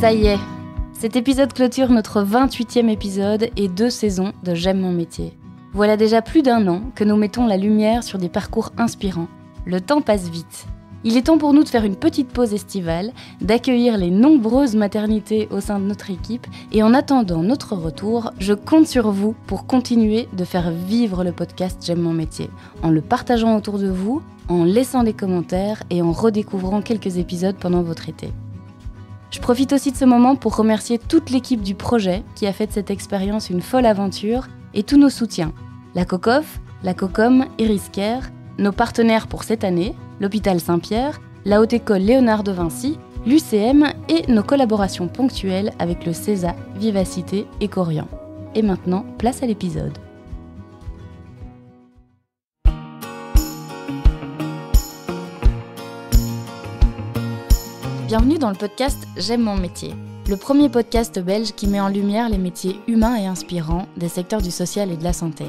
Ça y est, cet épisode clôture notre 28e épisode et deux saisons de J'aime mon métier. Voilà déjà plus d'un an que nous mettons la lumière sur des parcours inspirants. Le temps passe vite. Il est temps pour nous de faire une petite pause estivale, d'accueillir les nombreuses maternités au sein de notre équipe et en attendant notre retour, je compte sur vous pour continuer de faire vivre le podcast J'aime mon métier, en le partageant autour de vous, en laissant des commentaires et en redécouvrant quelques épisodes pendant votre été. Je profite aussi de ce moment pour remercier toute l'équipe du projet qui a fait de cette expérience une folle aventure et tous nos soutiens. La COCOF, la COCOM et Risquer, nos partenaires pour cette année, l'hôpital Saint-Pierre, la Haute École Léonard de Vinci, l'UCM et nos collaborations ponctuelles avec le CESA, Vivacité et Corian. Et maintenant, place à l'épisode. Bienvenue dans le podcast J'aime mon métier, le premier podcast belge qui met en lumière les métiers humains et inspirants des secteurs du social et de la santé.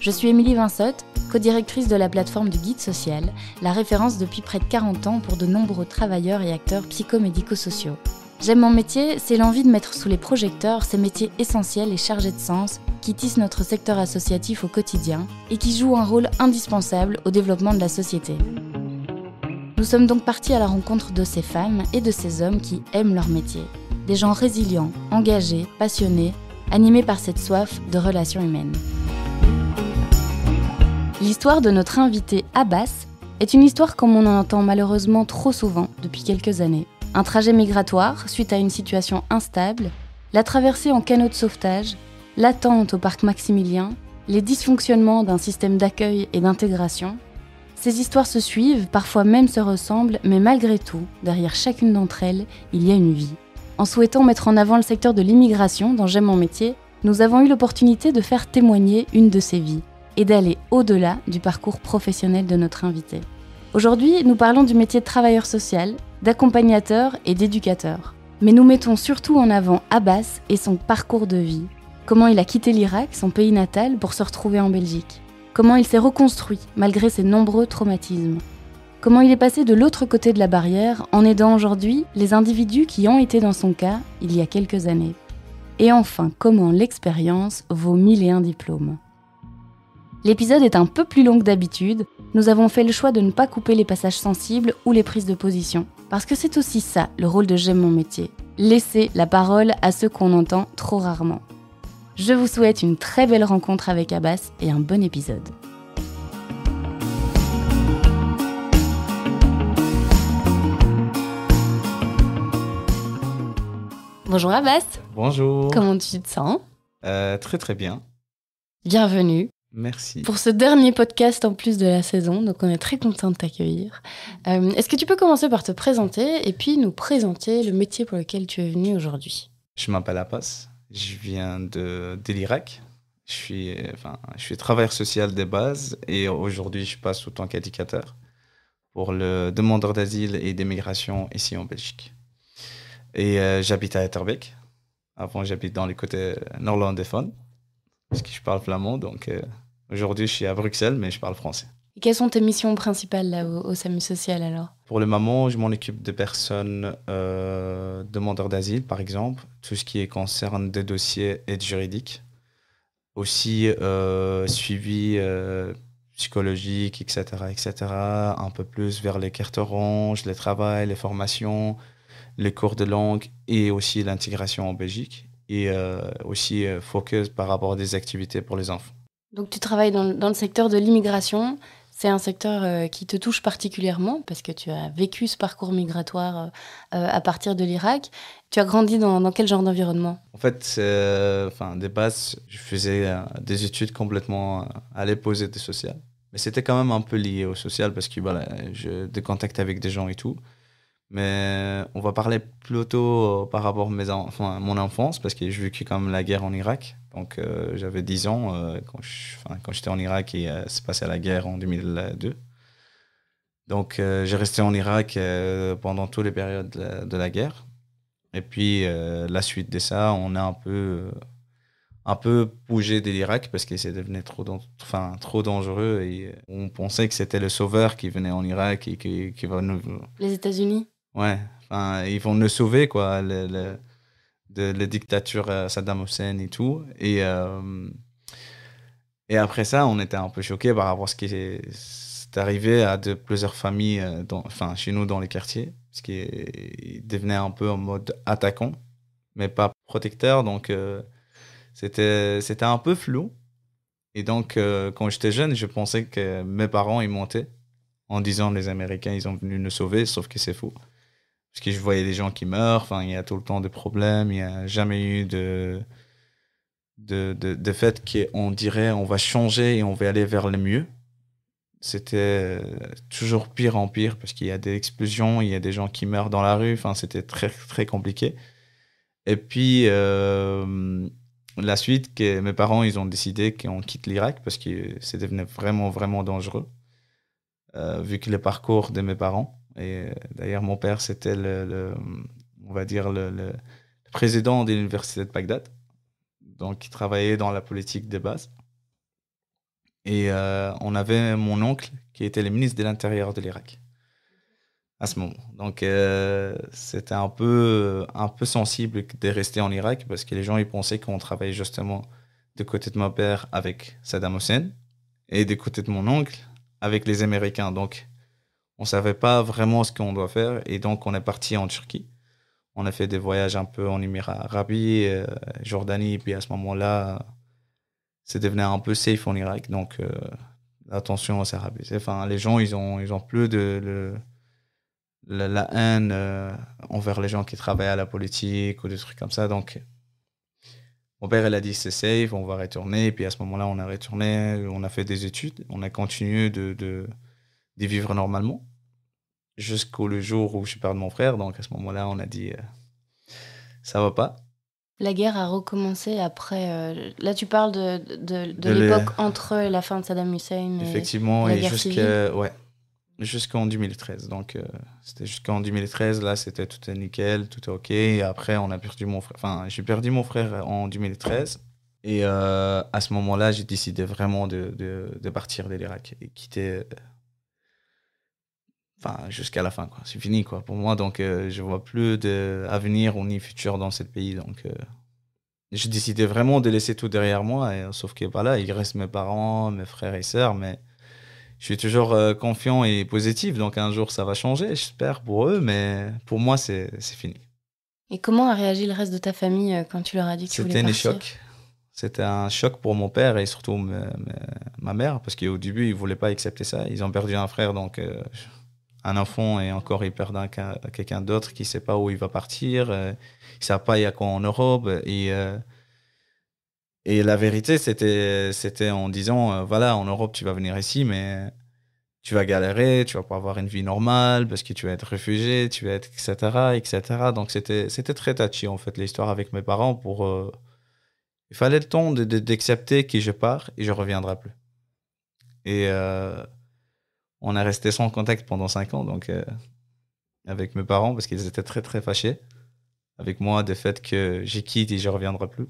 Je suis Émilie Vinsotte, co-directrice de la plateforme du Guide Social, la référence depuis près de 40 ans pour de nombreux travailleurs et acteurs psychomédico-sociaux. J'aime mon métier, c'est l'envie de mettre sous les projecteurs ces métiers essentiels et chargés de sens qui tissent notre secteur associatif au quotidien et qui jouent un rôle indispensable au développement de la société. Nous sommes donc partis à la rencontre de ces femmes et de ces hommes qui aiment leur métier. Des gens résilients, engagés, passionnés, animés par cette soif de relations humaines. L'histoire de notre invité Abbas est une histoire comme on en entend malheureusement trop souvent depuis quelques années. Un trajet migratoire suite à une situation instable, la traversée en canot de sauvetage, l'attente au parc Maximilien, les dysfonctionnements d'un système d'accueil et d'intégration, ces histoires se suivent, parfois même se ressemblent, mais malgré tout, derrière chacune d'entre elles, il y a une vie. En souhaitant mettre en avant le secteur de l'immigration dans J'aime mon métier, nous avons eu l'opportunité de faire témoigner une de ces vies et d'aller au-delà du parcours professionnel de notre invité. Aujourd'hui, nous parlons du métier de travailleur social, d'accompagnateur et d'éducateur. Mais nous mettons surtout en avant Abbas et son parcours de vie. Comment il a quitté l'Irak, son pays natal, pour se retrouver en Belgique comment il s'est reconstruit malgré ses nombreux traumatismes, comment il est passé de l'autre côté de la barrière en aidant aujourd'hui les individus qui ont été dans son cas il y a quelques années, et enfin comment l'expérience vaut mille et un diplômes. L'épisode est un peu plus long que d'habitude, nous avons fait le choix de ne pas couper les passages sensibles ou les prises de position, parce que c'est aussi ça le rôle de J'aime mon métier, laisser la parole à ceux qu'on entend trop rarement. Je vous souhaite une très belle rencontre avec Abbas et un bon épisode. Bonjour Abbas. Bonjour. Comment tu te sens? Euh, Très très bien. Bienvenue. Merci. Pour ce dernier podcast en plus de la saison, donc on est très content de t'accueillir. Euh, est-ce que tu peux commencer par te présenter et puis nous présenter le métier pour lequel tu es venu aujourd'hui? Je m'appelle Abbas, je viens de, de l'Irak. Je suis, enfin, je suis travailleur social des bases et aujourd'hui, je passe autant qu'éducateur pour le demandeur d'asile et d'immigration ici en Belgique. Et euh, j'habite à Etterbeek. Avant, j'habite dans les côtés néerlandophones parce que je parle flamand. Donc euh, aujourd'hui, je suis à Bruxelles, mais je parle français. Et quelles sont tes missions principales là, au, SAMU social alors? Pour le moment, je m'en occupe de personnes euh, demandeurs d'asile, par exemple, tout ce qui concerne des dossiers aides juridiques. Aussi euh, suivi euh, psychologique, etc., etc. Un peu plus vers les cartes oranges, les travails, les formations, les cours de langue et aussi l'intégration en Belgique. Et aussi focus par rapport à des activités pour les enfants. Donc tu travailles dans, dans le secteur de l'immigration. C'est un secteur euh, qui te touche particulièrement parce que tu as vécu ce parcours migratoire euh, à partir de l'Irak. Tu as grandi dans, quel genre d'environnement? En fait, enfin, des bases, je faisais euh, des études complètement à l'opposé des sociales. Mais c'était quand même un peu lié au social parce que voilà, j'ai des contacts avec des gens et tout. Mais on va parler plutôt par rapport à mes enfin, mon enfance parce que j'ai vécu quand même la guerre en Irak. Donc euh, j'avais 10 ans euh, quand j'étais en Irak et euh, c'est passé la guerre en 2002. Donc j'ai resté en Irak pendant toutes les périodes de la, guerre. Et puis la suite de ça, on a un peu, un peu bougé de l'Irak parce que c'est devenu trop, enfin, trop dangereux et on pensait que c'était le sauveur qui venait en Irak et qui, qui va nous... Les États-Unis? Ouais, ils vont nous sauver quoi. Le, de la dictature Saddam Hussein et tout. Et, et après ça, on était un peu choqués par rapport à ce qui est, arrivé à de plusieurs familles, dans, enfin, chez nous dans les quartiers, ce qui devenait un peu en mode attaquant, mais pas protecteur. Donc, c'était, c'était un peu flou. Et donc, euh, quand j'étais jeune, je pensais que mes parents, ils montaient en disant les Américains, ils ont venu nous sauver, sauf que c'est faux. Parce que je voyais des gens qui meurent, enfin, il y a tout le temps des problèmes, il n'y a jamais eu de, de, de, de fait qu'on dirait on va changer et on va aller vers le mieux. C'était toujours pire en pire parce qu'il y a des explosions, il y a des gens qui meurent dans la rue, enfin, c'était très, très compliqué. Et puis, euh, la suite, que mes parents, ils ont décidé qu'on quitte l'Irak parce que c'est devenu vraiment, vraiment dangereux, euh, vu que le parcours de mes parents, et euh, d'ailleurs mon père, c'était le, on va dire, le, président de l'université de Bagdad, donc il travaillait dans la politique de base. Et euh, on avait mon oncle qui était le ministre de l'Intérieur de l'Irak à ce moment. Donc euh, c'était un peu, un peu sensible de rester en Irak parce que les gens ils pensaient qu'on travaillait justement de côté de mon père avec Saddam Hussein et du côté de mon oncle avec les Américains. Donc on savait pas vraiment ce qu'on doit faire et donc on est parti en Turquie. On a fait des voyages un peu en Émirats arabes, euh, Jordanie, puis à ce moment-là, c'est devenu un peu safe en Irak. Donc euh, attention, c'est Enfin, les gens ils ont, ils ont plus de la, haine euh, envers les gens qui travaillent à la politique ou des trucs comme ça. Donc, mon père, il a dit c'est safe, on va retourner. Et puis à ce moment-là, on a retourné, on a fait des études, on a continué de, de, vivre normalement jusqu'au jour où je perds mon frère. Donc à ce moment-là, on a dit euh, ça va pas. La guerre a recommencé après. Euh, là, tu parles de, de, de, l'époque entre la fin de Saddam Hussein et Effectivement, la et jusqu'à. Ouais, jusqu'en 2013. Donc, euh, c'était jusqu'en 2013. Là, c'était tout est nickel, tout est OK. Et après, on a perdu mon frère. Enfin, j'ai perdu mon frère en 2013. Et à ce moment-là, j'ai décidé vraiment de, de, partir de l'Irak et quitter. Euh, enfin, jusqu'à la fin, quoi. C'est fini, quoi, pour moi. Donc, je vois plus d'avenir ou ni futur dans ce pays. Donc, j'ai décidé vraiment de laisser tout derrière moi. Et, sauf que, voilà, il reste mes parents, mes frères et sœurs, mais je suis toujours euh, confiant et positif. Donc un jour, ça va changer, j'espère, pour eux. Mais pour moi, c'est fini. Et comment a réagi le reste de ta famille euh, quand tu leur as dit que tu voulais partir C'était un choc. C'était un choc pour mon père et surtout ma, mère, parce qu'au début, ils ne voulaient pas accepter ça. Ils ont perdu un frère, donc euh, un enfant, et encore, ils perdent quelqu'un d'autre qui ne sait pas où il va partir. ils ne savent pas il y a quoi en Europe. Et et la vérité, c'était, c'était en disant, euh, voilà, en Europe, tu vas venir ici, mais tu vas galérer, tu vas pas avoir une vie normale parce que tu vas être réfugié, tu vas être, etc., etc. Donc, c'était, c'était très touchy, en fait, l'histoire avec mes parents pour, euh, il fallait le temps d'accepter que je pars et je reviendrai plus. Et euh, on est resté sans contact pendant cinq ans, donc, avec mes parents parce qu'ils étaient très, très fâchés avec moi du fait que j'ai quitté et je reviendrai plus.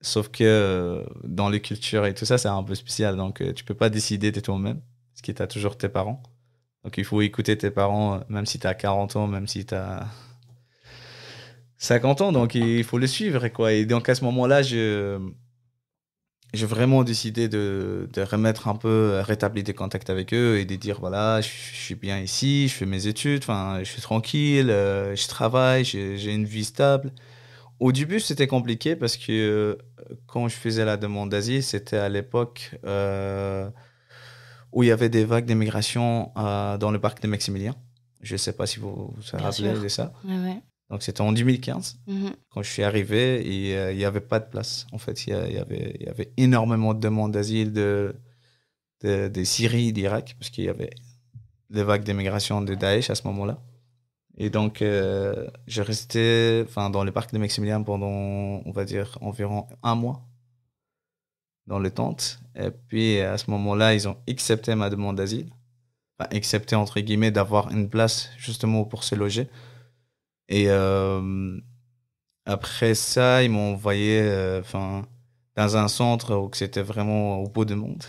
Sauf que euh, dans les cultures et tout ça, c'est un peu spécial. Donc, euh, tu peux pas décider de toi-même, parce que tu as toujours tes parents. Donc, il faut écouter tes parents, euh, même si tu as 40 ans, même si tu as 50 ans. Donc, il faut les suivre. Quoi. Et donc, à ce moment-là, je, j'ai vraiment décidé de, de, remettre un peu, rétablir des contacts avec eux et de dire voilà, je, je suis bien ici, je fais mes études, enfin, je suis tranquille, je travaille, j'ai une vie stable. Au début, c'était compliqué parce que euh, quand je faisais la demande d'asile, c'était à l'époque euh, où il y avait des vagues d'immigration euh, dans le parc de Maximilien. Je ne sais pas si vous vous rappelez de ça. Donc, c'était en 2015, mhm. quand je suis arrivé, et il n'y avait pas de place. En fait, il y, avait, y avait énormément de demandes d'asile de, de, de Syrie, d'Irak, parce qu'il y avait des vagues d'immigration de Daesh à ce moment-là. Et donc, euh, resté enfin, dans le parc de Maximilien pendant, on va dire, environ un mois dans les tentes. Et puis, à ce moment-là, ils ont accepté ma demande d'asile. Enfin, accepté, entre guillemets, d'avoir une place justement pour se loger. Et après ça, ils m'ont envoyé enfin, dans un centre où c'était vraiment au bout du monde,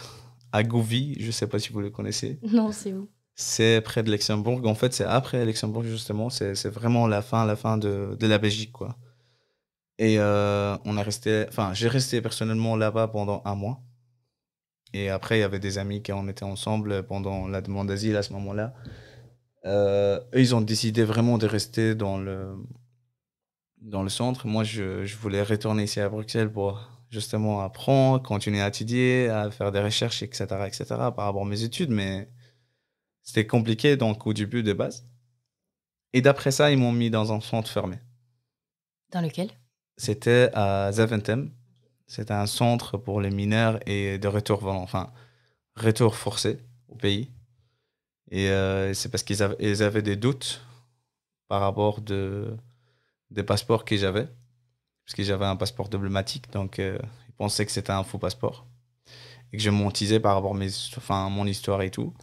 à Gouvy. Je ne sais pas si vous le connaissez. Non, c'est où? C'est près de Luxembourg. En fait, c'est après Luxembourg, justement. C'est vraiment la fin, la fin de, de la Belgique, quoi. Et on a resté, enfin, j'ai resté personnellement là-bas pendant un mois. Et après, il y avait des amis qui en étaient ensemble pendant la demande d'asile à ce moment-là. Eux, ils ont décidé vraiment de rester dans le, dans le centre. Moi, je, je voulais retourner ici à Bruxelles pour justement apprendre, continuer à étudier, à faire des recherches, etc., etc., par rapport à mes études. Mais c'était compliqué donc au début de base. Et d'après ça, ils m'ont mis dans un centre fermé. Dans lequel? C'était à Zaventem. C'était un centre pour les mineurs et de retour enfin, retour forcé au pays. Et euh, c'est parce qu'ils avaient, des doutes par rapport de, des passeports que j'avais. Parce que j'avais un passeport diplomatique, donc euh, ils pensaient que c'était un faux passeport. Et que je mentisais par rapport à enfin, mon histoire et tout.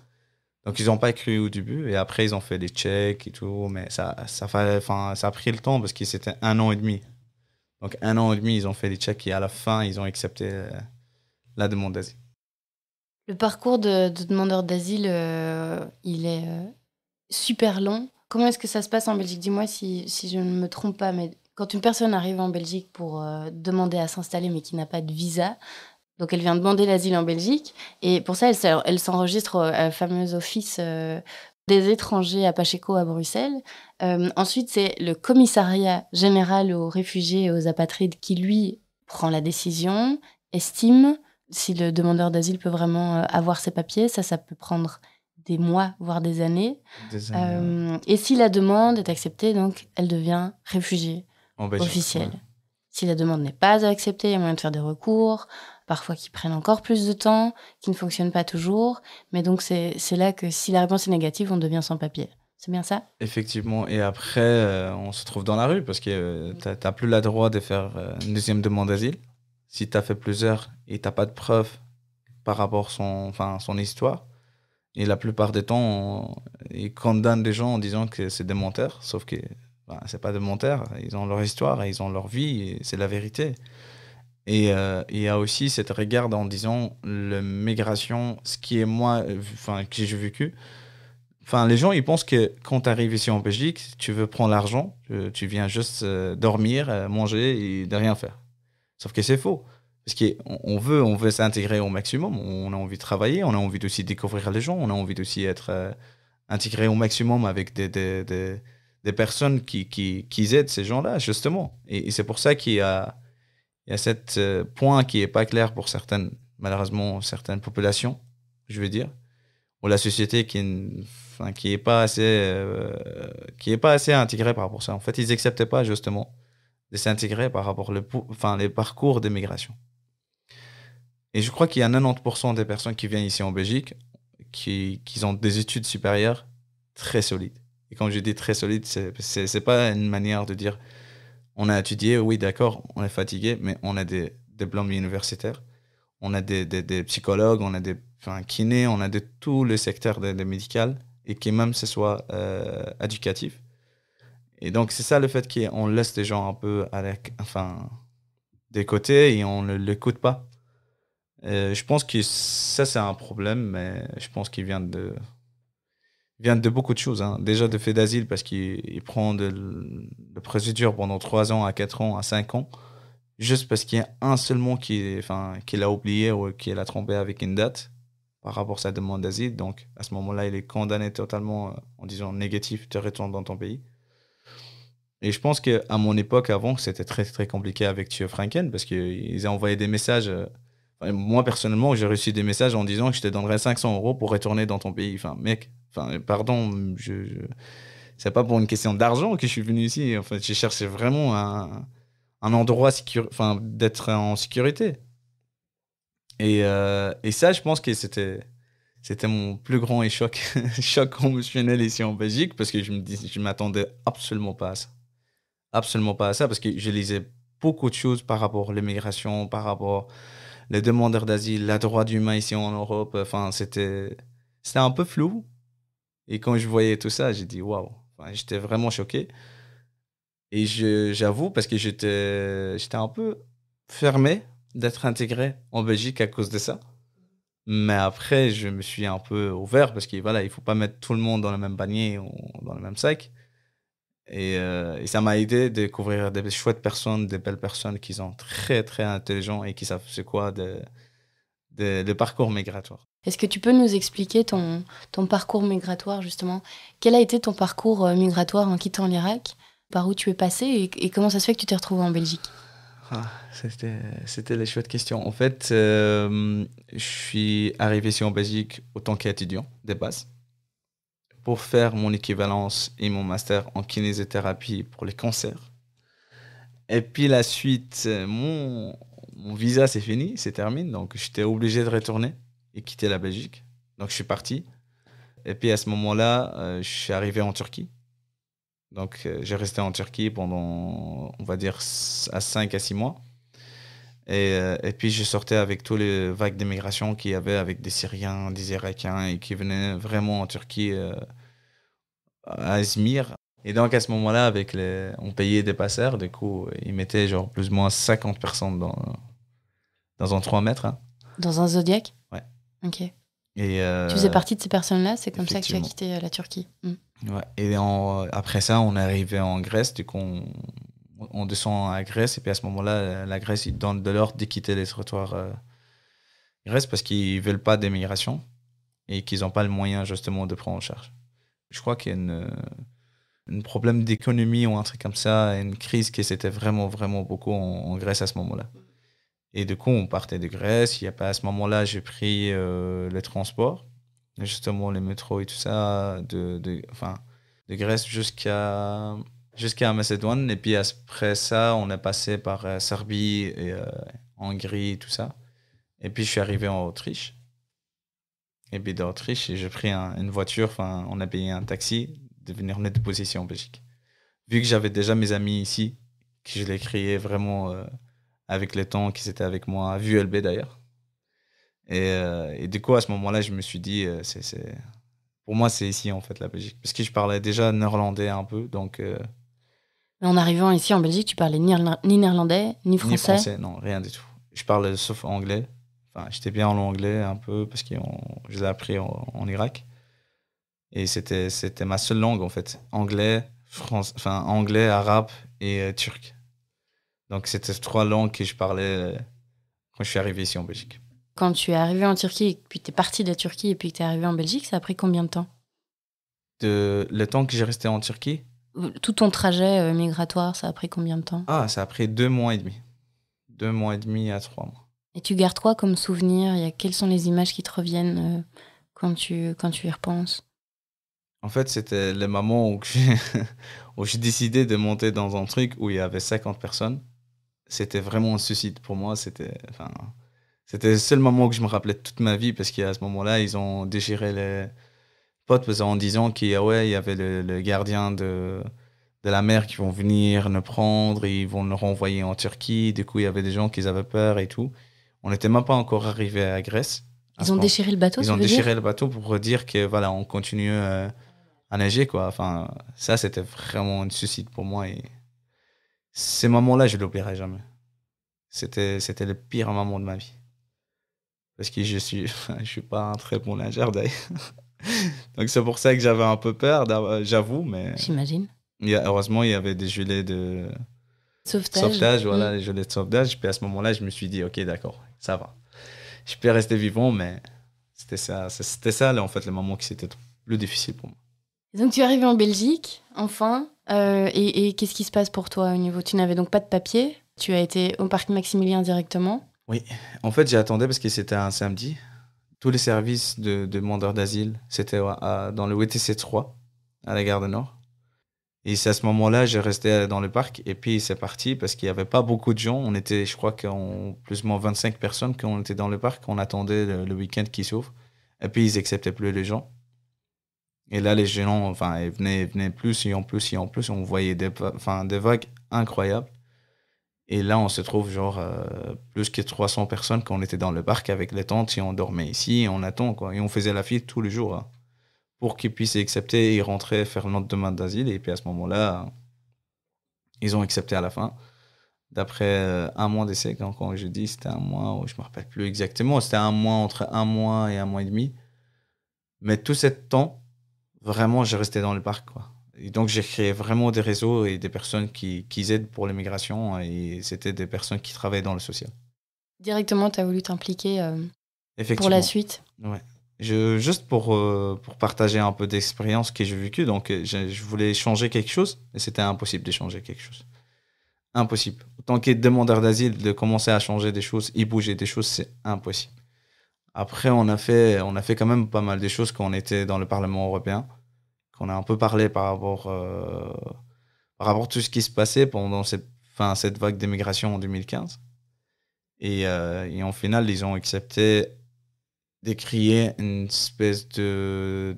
Donc ils n'ont pas cru au début et après ils ont fait des checks et tout, mais ça, ça, ça a pris le temps parce que c'était un an et demi. Donc un an et demi ils ont fait des checks et à la fin ils ont accepté euh, la demande d'asile. Le parcours de, demandeur d'asile, euh, il est euh, super long. Comment est-ce que ça se passe en Belgique? Dis-moi si, si, je ne me trompe pas, mais quand une personne arrive en Belgique pour demander à s'installer mais qui n'a pas de visa, donc elle vient demander l'asile en Belgique et pour ça elle, s'enregistre au fameux office euh, des étrangers à Pacheco à Bruxelles. Euh, ensuite c'est le commissariat général aux réfugiés et aux apatrides qui lui prend la décision, estime si le demandeur d'asile peut vraiment euh, avoir ses papiers. Ça, ça peut prendre des mois, voire des années. et si la demande est acceptée, donc elle devient réfugiée officielle. Si la demande n'est pas acceptée, il y a moyen de faire des recours parfois qui prennent encore plus de temps, qui ne fonctionnent pas toujours. Mais donc, c'est là que si la réponse est négative, on devient sans papier. C'est bien ça? Effectivement. Et après, euh, on se trouve dans la rue parce que euh, tu n'as plus le droit de faire euh, une deuxième demande d'asile. Si tu as fait plusieurs et tu n'as pas de preuves par rapport à son, enfin, son histoire, et la plupart des temps, ils condamnent des gens en disant que c'est des menteurs, sauf que ben, c'est pas des menteurs. Ils ont leur histoire, ils ont leur vie, c'est la vérité. Et euh, il y a aussi cette regarde en disant la migration, ce qui est moi, enfin, que j'ai vécu. Enfin, les gens, ils pensent que quand tu arrives ici en Belgique, tu veux prendre l'argent, tu viens juste euh, dormir, euh, manger et de rien faire. Sauf que c'est faux. Parce qu'on veut, on veut s'intégrer au maximum, on a envie de travailler, on a envie aussi de découvrir les gens, on a envie aussi d'être intégré au maximum avec des, des, des, personnes qui, qui, qui, aident ces gens-là, justement. Et, c'est pour ça qu'il y a il y a ce euh, point qui est pas clair pour certaines, malheureusement, certaines populations, je veux dire, ou la société qui n'est qui pas assez, euh, pas assez intégrée par rapport à ça. En fait, ils n'acceptaient pas justement de s'intégrer par rapport au enfin, les parcours d'immigration. Et je crois qu'il y a 90% des personnes qui viennent ici en Belgique qui, qui ont des études supérieures très solides. Et quand je dis très solides, c'est n'est pas une manière de dire on a étudié, oui, d'accord, on est fatigué, mais on a des diplômes universitaires, on a des, des, psychologues, on a des enfin, kinés, on a de tous les secteurs de, médical et qui même ce soit euh, éducatif. Et donc, c'est ça le fait qu'on laisse les gens un peu avec, enfin, des côtés et on ne l'écoute pas. Euh, je pense que ça, c'est un problème, mais je pense qu'il vient de, vient de beaucoup de choses. Hein. Déjà de fait d'asile parce qu'il prend de, de, procédure pendant 3 ans, à 4 ans, à 5 ans, juste parce qu'il y a un seul mot qu'il enfin, a oublié ou qu'il a trompé avec une date par rapport à sa demande d'asile. Donc à ce moment-là, il est condamné totalement euh, en disant négatif, tu retournes dans ton pays. Et je pense qu'à mon époque, avant, c'était très très compliqué avec Thierry Franken parce qu'ils ont envoyé des messages. Moi, personnellement, j'ai reçu des messages en disant que je te donnerais 500 euros pour retourner dans ton pays. Enfin, mec, Enfin, pardon, je, je... c'est pas pour une question d'argent que je suis venu ici. En fait, j'ai cherché vraiment un, un endroit enfin, d'être en sécurité. Et, euh, et, ça, je pense que c'était c'était mon plus grand choc, choc émotionnel ici en Belgique parce que je me dis, je m'attendais absolument pas à ça. Absolument pas à ça parce que je lisais beaucoup de choses par rapport à l'immigration, par rapport les demandeurs d'asile, la droit humain ici en Europe. Enfin, c'était un peu flou, et quand je voyais tout ça, j'ai dit waouh. j'étais vraiment choqué. Et j'avoue, parce que j'étais un peu fermé d'être intégré en Belgique à cause de ça. Mais après, je me suis un peu ouvert parce qu'il voilà, il faut pas mettre tout le monde dans le même panier ou dans le même sac. Et, euh, et ça m'a aidé de découvrir des chouettes personnes, des belles personnes qui sont très, très intelligents et qui savent c'est quoi de, de, de parcours migratoire. Est-ce que tu peux nous expliquer ton, ton parcours migratoire, justement? Quel a été ton parcours euh, migratoire en quittant l'Irak? Par où tu es passé et, et comment ça se fait que tu t'es retrouvé en Belgique? Ah, c'était, c'était les chouettes questions. En fait, euh, je suis arrivé ici en Belgique autant qu'étudiant, des bases, pour faire mon équivalence et mon master en kinésithérapie pour les cancers. Et puis la suite, euh, mon, visa c'est fini, c'est terminé, donc j'étais obligé de retourner et quitter la Belgique. Donc je suis parti. Et puis à ce moment-là, euh, je suis arrivé en Turquie. Donc euh, j'ai resté en Turquie pendant, on va dire, à 5 à 6 mois. Et, euh, et puis je sortais avec tous les vagues d'immigration qu'il y avait avec des Syriens, des Irakiens et qui venaient vraiment en Turquie euh, à Izmir. Et donc à ce moment-là, avec les, on payait des passeurs, du coup, ils mettaient genre plus ou moins 50 personnes dans, dans un 3 mètres. hein. Dans un Zodiac Ouais. Ok. Et, euh, Tu faisais partie de ces personnes-là, c'est comme ça que tu as quitté la Turquie? Mm. Ouais. Et après ça, on est arrivé en Grèce, du coup, on, on descend à Grèce, et puis à ce moment-là, la Grèce, ils donnent de l'ordre de quitter les territoires euh, Grèce parce qu'ils veulent pas d'immigration et qu'ils n'ont pas le moyen, justement, de prendre en charge. Je crois qu'il y a une, un problème d'économie ou un truc comme ça, une crise qui s'était vraiment, vraiment beaucoup en, Grèce à ce moment-là. Et du coup, on partait de Grèce. Il y a pas à ce moment-là, j'ai pris euh, le transport, justement les métros et tout ça, de, de, enfin, de Grèce jusqu'à jusqu'à Macédoine. Et puis après ça, on est passé par euh, Serbie et euh, Hongrie, tout ça. Et puis je suis arrivé en Autriche. Et puis d'Autriche, j'ai pris un- une voiture, enfin, on a payé un taxi de venir me déposer en Belgique. Vu que j'avais déjà mes amis ici, que je les créais vraiment euh, avec le temps, qu'ils étaient avec moi, à VULB d'ailleurs. Et, et du coup, à ce moment-là, je me suis dit, c'est, pour moi, c'est ici en fait la Belgique. Parce que je parlais déjà néerlandais un peu, donc Mais en arrivant ici en Belgique, tu parlais ni, néerlandais, ni français. ni français, non, rien du tout. Je parle sauf anglais. Enfin, j'étais bien en anglais un peu parce que je l'ai appris en, en Irak. Et c'était, c'était ma seule langue en fait. Anglais, France, enfin, anglais, arabe et euh, turc. Donc c'était trois langues que je parlais euh, quand je suis arrivé ici en Belgique. Quand tu es arrivé en Turquie, et puis tu es parti de la Turquie et puis tu es arrivé en Belgique, ça a pris combien de temps? De, le temps que j'ai resté en Turquie, Tout ton trajet euh, migratoire, ça a pris combien de temps? Ah, ça a pris deux mois et demi. Deux mois et demi à trois mois. Et tu gardes quoi comme souvenir? Il y a- Quelles sont les images qui te reviennent euh, quand, tu, quand tu y repenses? En fait, c'était le moment où j'ai où j'ai décidé de monter dans un truc où il y avait 50 personnes. C'était vraiment un suicide pour moi. C'était enfin, c'était le seul moment que je me rappelais de toute ma vie parce qu'à ce moment-là, ils ont déchiré les potes en disant qu'il y ouais, y avait le, le gardien de, de la mer qui vont venir nous prendre et ils vont nous renvoyer en Turquie. Du coup, il y avait des gens qui avaient peur et tout. On n'était même pas encore arrivé à Grèce. à Ils ont déchiré le bateau, Ils ont déchiré le bateau pour dire que voilà, on continue euh, à nager quoi. Enfin, ça c'était vraiment un suicide pour moi et ces moments-là, je l'oublierai jamais. C'était c'était le pire moment de ma vie. Parce que je suis je suis pas un très bon nageur d'ailleurs. Donc c'est pour ça que j'avais un peu peur, d'avoir- j'avoue, mais J'imagine. heureusement il y avait des gilets de Sauvetage. sauvetage, voilà, Mm. les gilets de sauvetage. Puis à ce moment-là, je me suis dit, ok, d'accord, ça va. Je peux rester vivant, mais c'était ça, c'était ça, là, en fait, le moment qui c'était le plus difficile pour moi. Donc tu es arrivé en Belgique, enfin. euh, et et qu'est-ce qui se passe pour toi au niveau Tu n'avais donc pas de papier. Tu as été au parc Maximilien directement. En fait, j'ai attendu parce que c'était un samedi. Tous les services de de demandeurs d'asile, c'était dans le WTC 3, à la gare de Nord. Et c'est à ce moment-là, j'ai resté dans le parc et puis c'est parti parce qu'il n'y avait pas beaucoup de gens. On était, je crois, qu'on plus ou moins 25 personnes quand on était dans le parc. On attendait le, week-end qui s'ouvre. Et puis ils acceptaient plus les gens. Et là, les gens, enfin, ils venaient, ils venaient plus et en plus et en plus. On voyait des vagues incroyables. Et là, on se trouve genre euh, plus que 300 personnes quand on était dans le parc avec les tentes et on dormait ici et on attend quoi. Et on faisait la file tous les jours hein, pour qu'ils puissent accepter et rentrer faire notre demande d'asile. Et puis à ce moment-là, ils ont accepté à la fin. D'après euh, un mois d'essai, quand, quand je dis c'était un mois, ou je me rappelle plus exactement, c'était un mois entre un mois et un mois et demi. Mais tout ce temps, vraiment, j'ai resté dans le parc quoi. Et donc, j'ai créé vraiment des réseaux et des personnes qui, qui aident pour l'immigration. Et c'était des personnes qui travaillent dans le social. Directement, tu as voulu t'impliquer pour la suite? Ouais. Je, juste pour, euh, pour partager un peu d'expérience que j'ai vécue, donc euh, je, voulais changer quelque chose, et c'était impossible de changer quelque chose. Impossible. Tant que demandeur d'asile, de commencer à changer des choses et bouger des choses, c'est impossible. Après, on a, fait, on a fait quand même pas mal de choses quand on était dans le Parlement européen, qu'on a un peu parlé par rapport, euh, par à tout ce qui se passait pendant cette, fin, cette vague d'immigration en 2015. Et, et en final, ils ont accepté de créer une espèce de,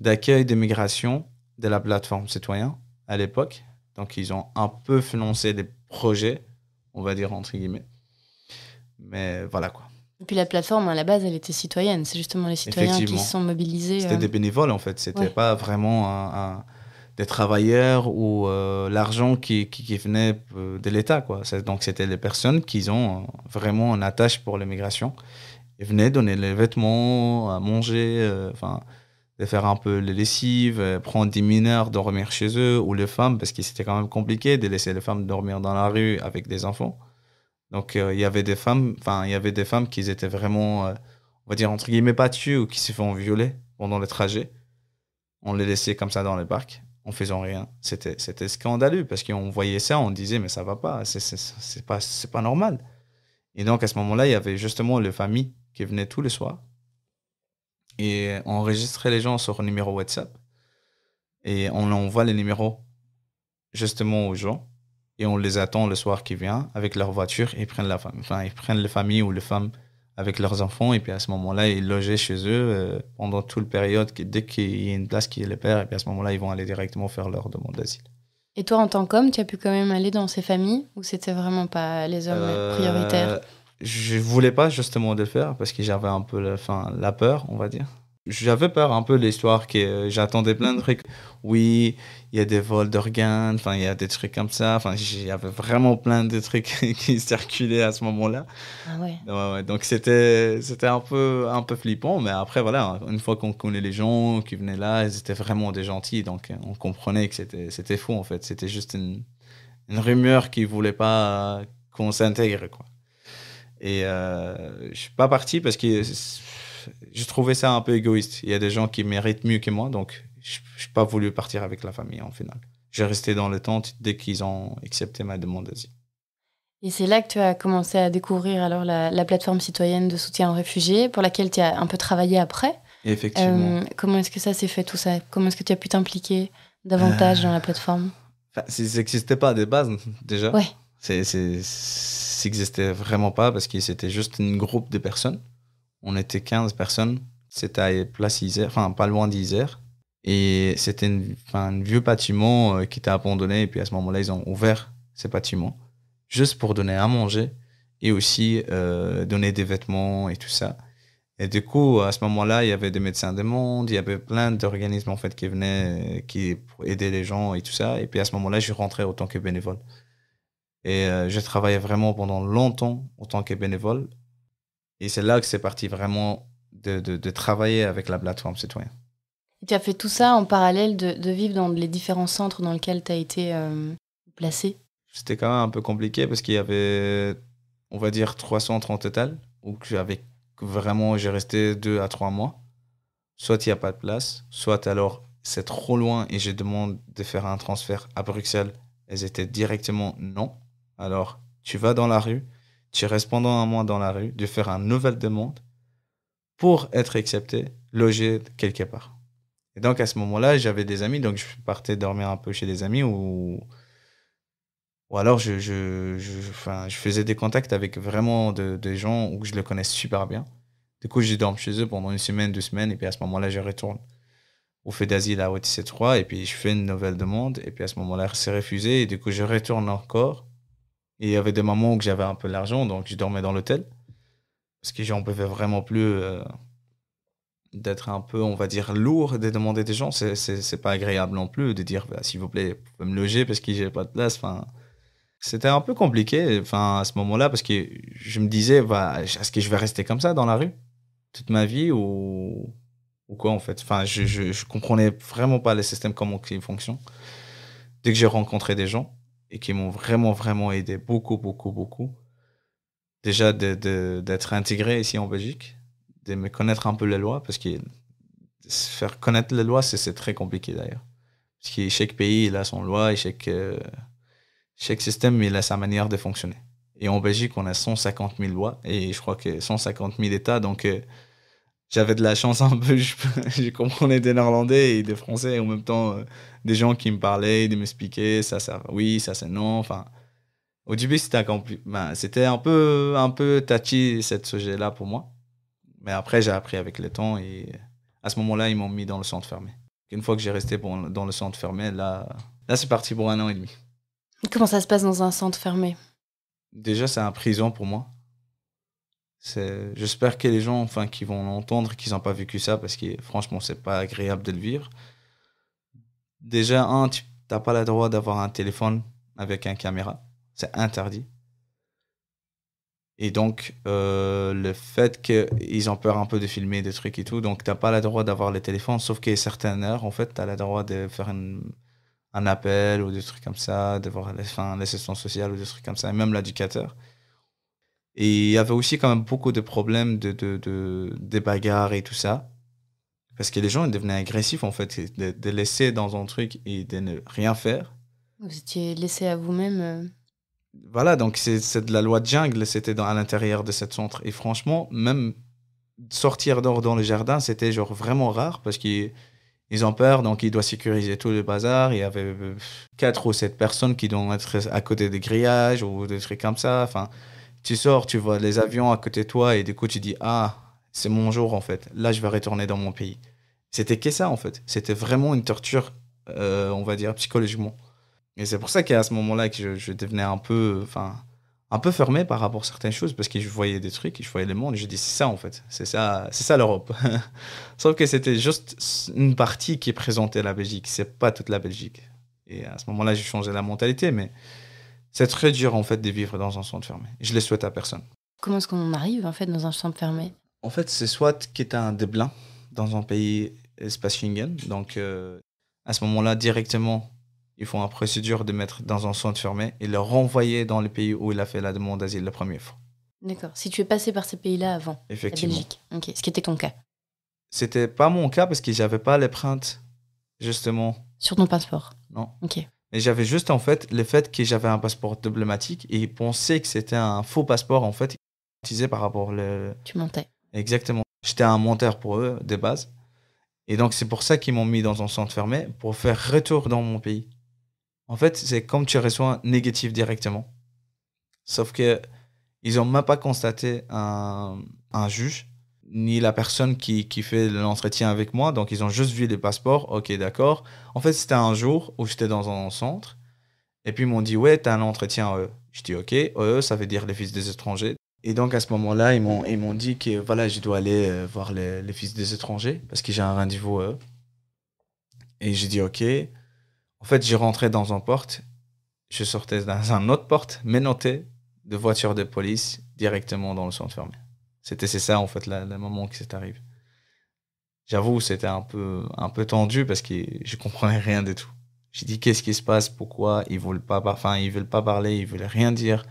d'accueil de, migration de la plateforme citoyen à l'époque. Donc, ils ont un peu financé des projets, on va dire entre guillemets. Mais voilà quoi. Et puis la plateforme, à la base, elle était citoyenne. C'est justement les citoyens qui se sont mobilisés. C'était euh, des bénévoles en fait. C'était pas vraiment un, des travailleurs ou euh, l'argent qui, qui, venait euh, de l'État. quoi. Donc c'était les personnes qui ont vraiment une attache pour l'immigration ils venaient donner les vêtements, à manger, euh, de faire un peu les lessives, prendre des mineurs, dormir chez eux, ou les femmes, parce que c'était quand même compliqué de laisser les femmes dormir dans la rue avec des enfants. Donc, euh, il y avait des femmes, enfin, il y avait des femmes qui étaient vraiment, on va dire, entre guillemets, battues ou qui se font violer pendant le trajet. On les laissait comme ça dans les parcs en faisant rien. C'était, scandaleux parce qu'on voyait ça, on disait, mais ça va pas, c'est, c'est, pas, normal. Et donc, à ce moment-là, il y avait justement les familles qui venait tous les soirs et enregistrait les gens sur un numéro WhatsApp et on envoie les numéros justement aux gens et on les attend le soir qui vient avec leur voiture et ils prennent la femme enfin ils prennent les familles ou les femmes avec leurs enfants et puis à ce moment-là ils logeaient chez eux euh, pendant toute la période dès qu'il y a une place qui est les père et puis à ce moment-là ils vont aller directement faire leur demande d'asile. Et toi en tant qu'homme, tu as pu quand même aller dans ces familles ou c'était vraiment pas les hommes euh, prioritaires? je voulais pas justement de le faire parce que j'avais un peu la, fin, la peur, on va dire. J'avais peur un peu de l'histoire que euh, j'attendais plein de trucs. Oui, il y a des vols d'organes, enfin il y a des trucs comme ça. Enfin, il y avait vraiment plein de trucs qui circulaient à ce moment-là. Ah ouais. ouais, Donc c'était c'était un peu un peu flippant, mais après voilà, une fois qu'on connaît les gens qui venaient là, ils étaient vraiment des gentils, donc on comprenait que c'était c'était faux en fait. C'était juste une une rumeur qui voulait pas qu'on s'intègre quoi. Et euh, je suis pas parti parce que je trouvais ça un peu égoïste. Il y a des gens qui méritent mieux que moi, donc je n'ai pas voulu partir avec la famille en final. J'ai resté dans le tente dès qu'ils ont accepté ma demande d'asile. Et c'est là que tu as commencé à découvrir alors la, plateforme citoyenne de soutien aux réfugiés, pour laquelle tu as un peu travaillé après. Effectivement. Euh, comment est-ce que ça s'est fait tout ça? Comment est-ce que tu as pu t'impliquer davantage dans la plateforme? enfin, Ça n'existait pas des bases déjà. Ouais. C'est n'existait vraiment pas parce que c'était juste un groupe de personnes. On était 15 personnes. C'était à Place Isère, enfin pas loin d'Isère. Et c'était un vieux bâtiment euh, qui était abandonné. Et puis à ce moment-là, ils ont ouvert ces bâtiments juste pour donner à manger et aussi euh, donner des vêtements et tout ça. Et du coup, à ce moment-là, il y avait des médecins du monde, il y avait plein d'organismes en fait qui venaient, euh, qui aidaient les gens et tout ça. Et puis à ce moment-là, je suis rentré autant que bénévole. Et j'ai travaillé vraiment pendant longtemps en tant que bénévole. Et c'est là que c'est parti vraiment de, de, travailler avec la plateforme citoyenne. tu as fait tout ça en parallèle de, de vivre dans les différents centres dans lesquels tu as été euh, placé? C'était quand même un peu compliqué parce qu'il y avait, on va dire, trois centres en total où j'avais vraiment, j'ai resté deux à trois mois. Soit il n'y a pas de place, soit alors c'est trop loin et je demande de faire un transfert à Bruxelles. Elles étaient directement non. Alors, tu vas dans la rue, tu restes pendant un mois dans la rue, de faire une nouvelle demande pour être accepté, logé quelque part. Et donc, à ce moment-là, j'avais des amis, donc je partais dormir un peu chez des amis ou, alors je, faisais des contacts avec vraiment des gens où je les connais super bien. Du coup, je dors chez eux pendant une semaine, deux semaines, et puis à ce moment-là, je retourne au fait d'asile à OTC 3, et puis je fais une nouvelle demande, et puis à ce moment-là, c'est refusé, et du coup, je retourne encore et il y avait des moments où j'avais un peu l'argent, donc je dormais dans l'hôtel. Parce que j'en pouvais vraiment plus euh, d'être un peu, on va dire, lourd de demander des gens. C'est pas agréable non plus de dire, bah, s'il vous plaît, vous pouvez me loger parce que j'ai pas de place. Enfin, c'était un peu compliqué enfin, à ce moment-là parce que je me disais, bah, est-ce que je vais rester comme ça dans la rue toute ma vie ou, ou quoi, en fait? Enfin, je, je, comprenais vraiment pas le système, comment il fonctionne. Dès que j'ai rencontré des gens et qui m'ont vraiment, vraiment aidé, beaucoup, beaucoup, beaucoup, déjà d'être de, d'être intégré ici en Belgique, de me connaître un peu les lois, parce que faire connaître les lois, c'est très compliqué d'ailleurs. Parce que chaque pays, il a son loi et chaque, euh, chaque système, il a sa manière de fonctionner. Et en Belgique, on a 150 000 lois et je crois que 150 000 États. Donc, euh, j'avais de la chance un peu. Je, je, comprenais des néerlandais et des français et en même temps euh, des gens qui me parlaient, de m'expliquer ça, ça, oui, ça, c'est non. Enfin, au début, c'était ben, c'était un peu, un peu touchy, cette sujet-là pour moi. Mais après, j'ai appris avec le temps et à ce moment-là, ils m'ont mis dans le centre fermé. Une fois que j'ai resté pour, dans le centre fermé, là, là c'est parti pour un an et demi. Comment ça se passe dans un centre fermé? Déjà, c'est un prison pour moi. J'espère que les gens enfin, qui vont l'entendre, qu'ils n'ont pas vécu ça, parce que franchement, c'est pas agréable de le vivre. Déjà, un, tu n'as pas le droit d'avoir un téléphone avec un caméra. C'est interdit. Et donc, euh, le fait qu'ils ont peur un peu de filmer des trucs et tout, donc tu n'as pas le droit d'avoir le téléphone, sauf qu'à certaines heures, en fait, tu as le droit de faire un appel ou des trucs comme ça, de voir l'assistance sociale ou des trucs comme ça, et même l'éducateur. Et il y avait aussi quand même beaucoup de problèmes de, de, de, de bagarres et tout ça. Parce que les gens ils devenaient agressifs, en fait, de, de laisser dans un truc et de ne rien faire. Vous étiez laissé à vous-même euh, voilà, donc c'est de la loi de jungle, c'était à l'intérieur de cette centre. Et franchement, même sortir dehors dans le jardin, c'était genre vraiment rare parce qu'ils ils ont peur, donc ils doivent sécuriser tout le bazar. Il y avait euh, quatre ou sept personnes qui doivent être à côté des grillages ou des trucs comme ça. Enfin, tu sors, tu vois les avions à côté de toi et du coup tu dis ah c'est mon jour en fait. Là je vais retourner dans mon pays. C'était que ça en fait. C'était vraiment une torture, euh, on va dire psychologiquement. Et c'est pour ça qu'à ce moment-là, que je, devenais un peu, enfin, un peu fermé par rapport à certaines choses, parce que je voyais des trucs, je voyais le monde, et je dis, c'est ça en fait, c'est ça, c'est ça l'Europe. Sauf que c'était juste une partie qui présentait la Belgique, c'est pas toute la Belgique. Et à ce moment-là, j'ai changé la mentalité, mais c'est très dur en fait de vivre dans un centre fermé. Je le souhaite à personne. Comment est-ce qu'on arrive en fait dans un centre fermé? En fait, c'est soit qui est un déblin dans un pays espace Schengen, donc euh, à ce moment-là directement ils font une procédure de mettre dans un centre fermé et le renvoyer dans le pays où il a fait la demande d'asile la première fois. D'accord. Si tu es passé par ces pays-là avant, Effectivement. la Belgique. Ok. Ce qui était ton cas. C'était pas mon cas parce que j'avais pas l'empreinte, justement. Sur ton passeport Non. Ok. Mais j'avais juste, en fait, le fait que j'avais un passeport diplomatique et ils pensaient que c'était un faux passeport, en fait, utilisé par rapport le. Tu mentais. Exactement. J'étais un menteur pour eux, de base. Et donc, c'est pour ça qu'ils m'ont mis dans un centre fermé pour faire retour dans mon pays. En fait, c'est comme tu reçois un négatif directement. Sauf que ils n'ont même pas constaté un, un, juge, ni la personne qui, qui fait l'entretien avec moi. Donc, ils ont juste vu les passeports. Ok, d'accord. En fait, c'était un jour où j'étais dans un centre. Et puis, ils m'ont dit, ouais, tu as un entretien eux. Je dis, ok, eux, ça veut dire les fils des étrangers. Et donc, à ce moment-là, ils m'ont, ils m'ont dit que voilà, je dois aller euh, voir les, les fils des étrangers parce que j'ai un rendez-vous eux. Et j'ai dit, ok. En fait, j'ai rentré dans une porte, je sortais dans une autre porte, menotté de voiture de police directement dans le centre fermé. C'était c'est ça en fait le moment que c'est arrivé. J'avoue, c'était un peu un peu tendu parce que je comprenais rien du tout. J'ai dit qu'est-ce qui se passe, pourquoi? Ils veulent pas, ils veulent pas parler, ils veulent rien dire.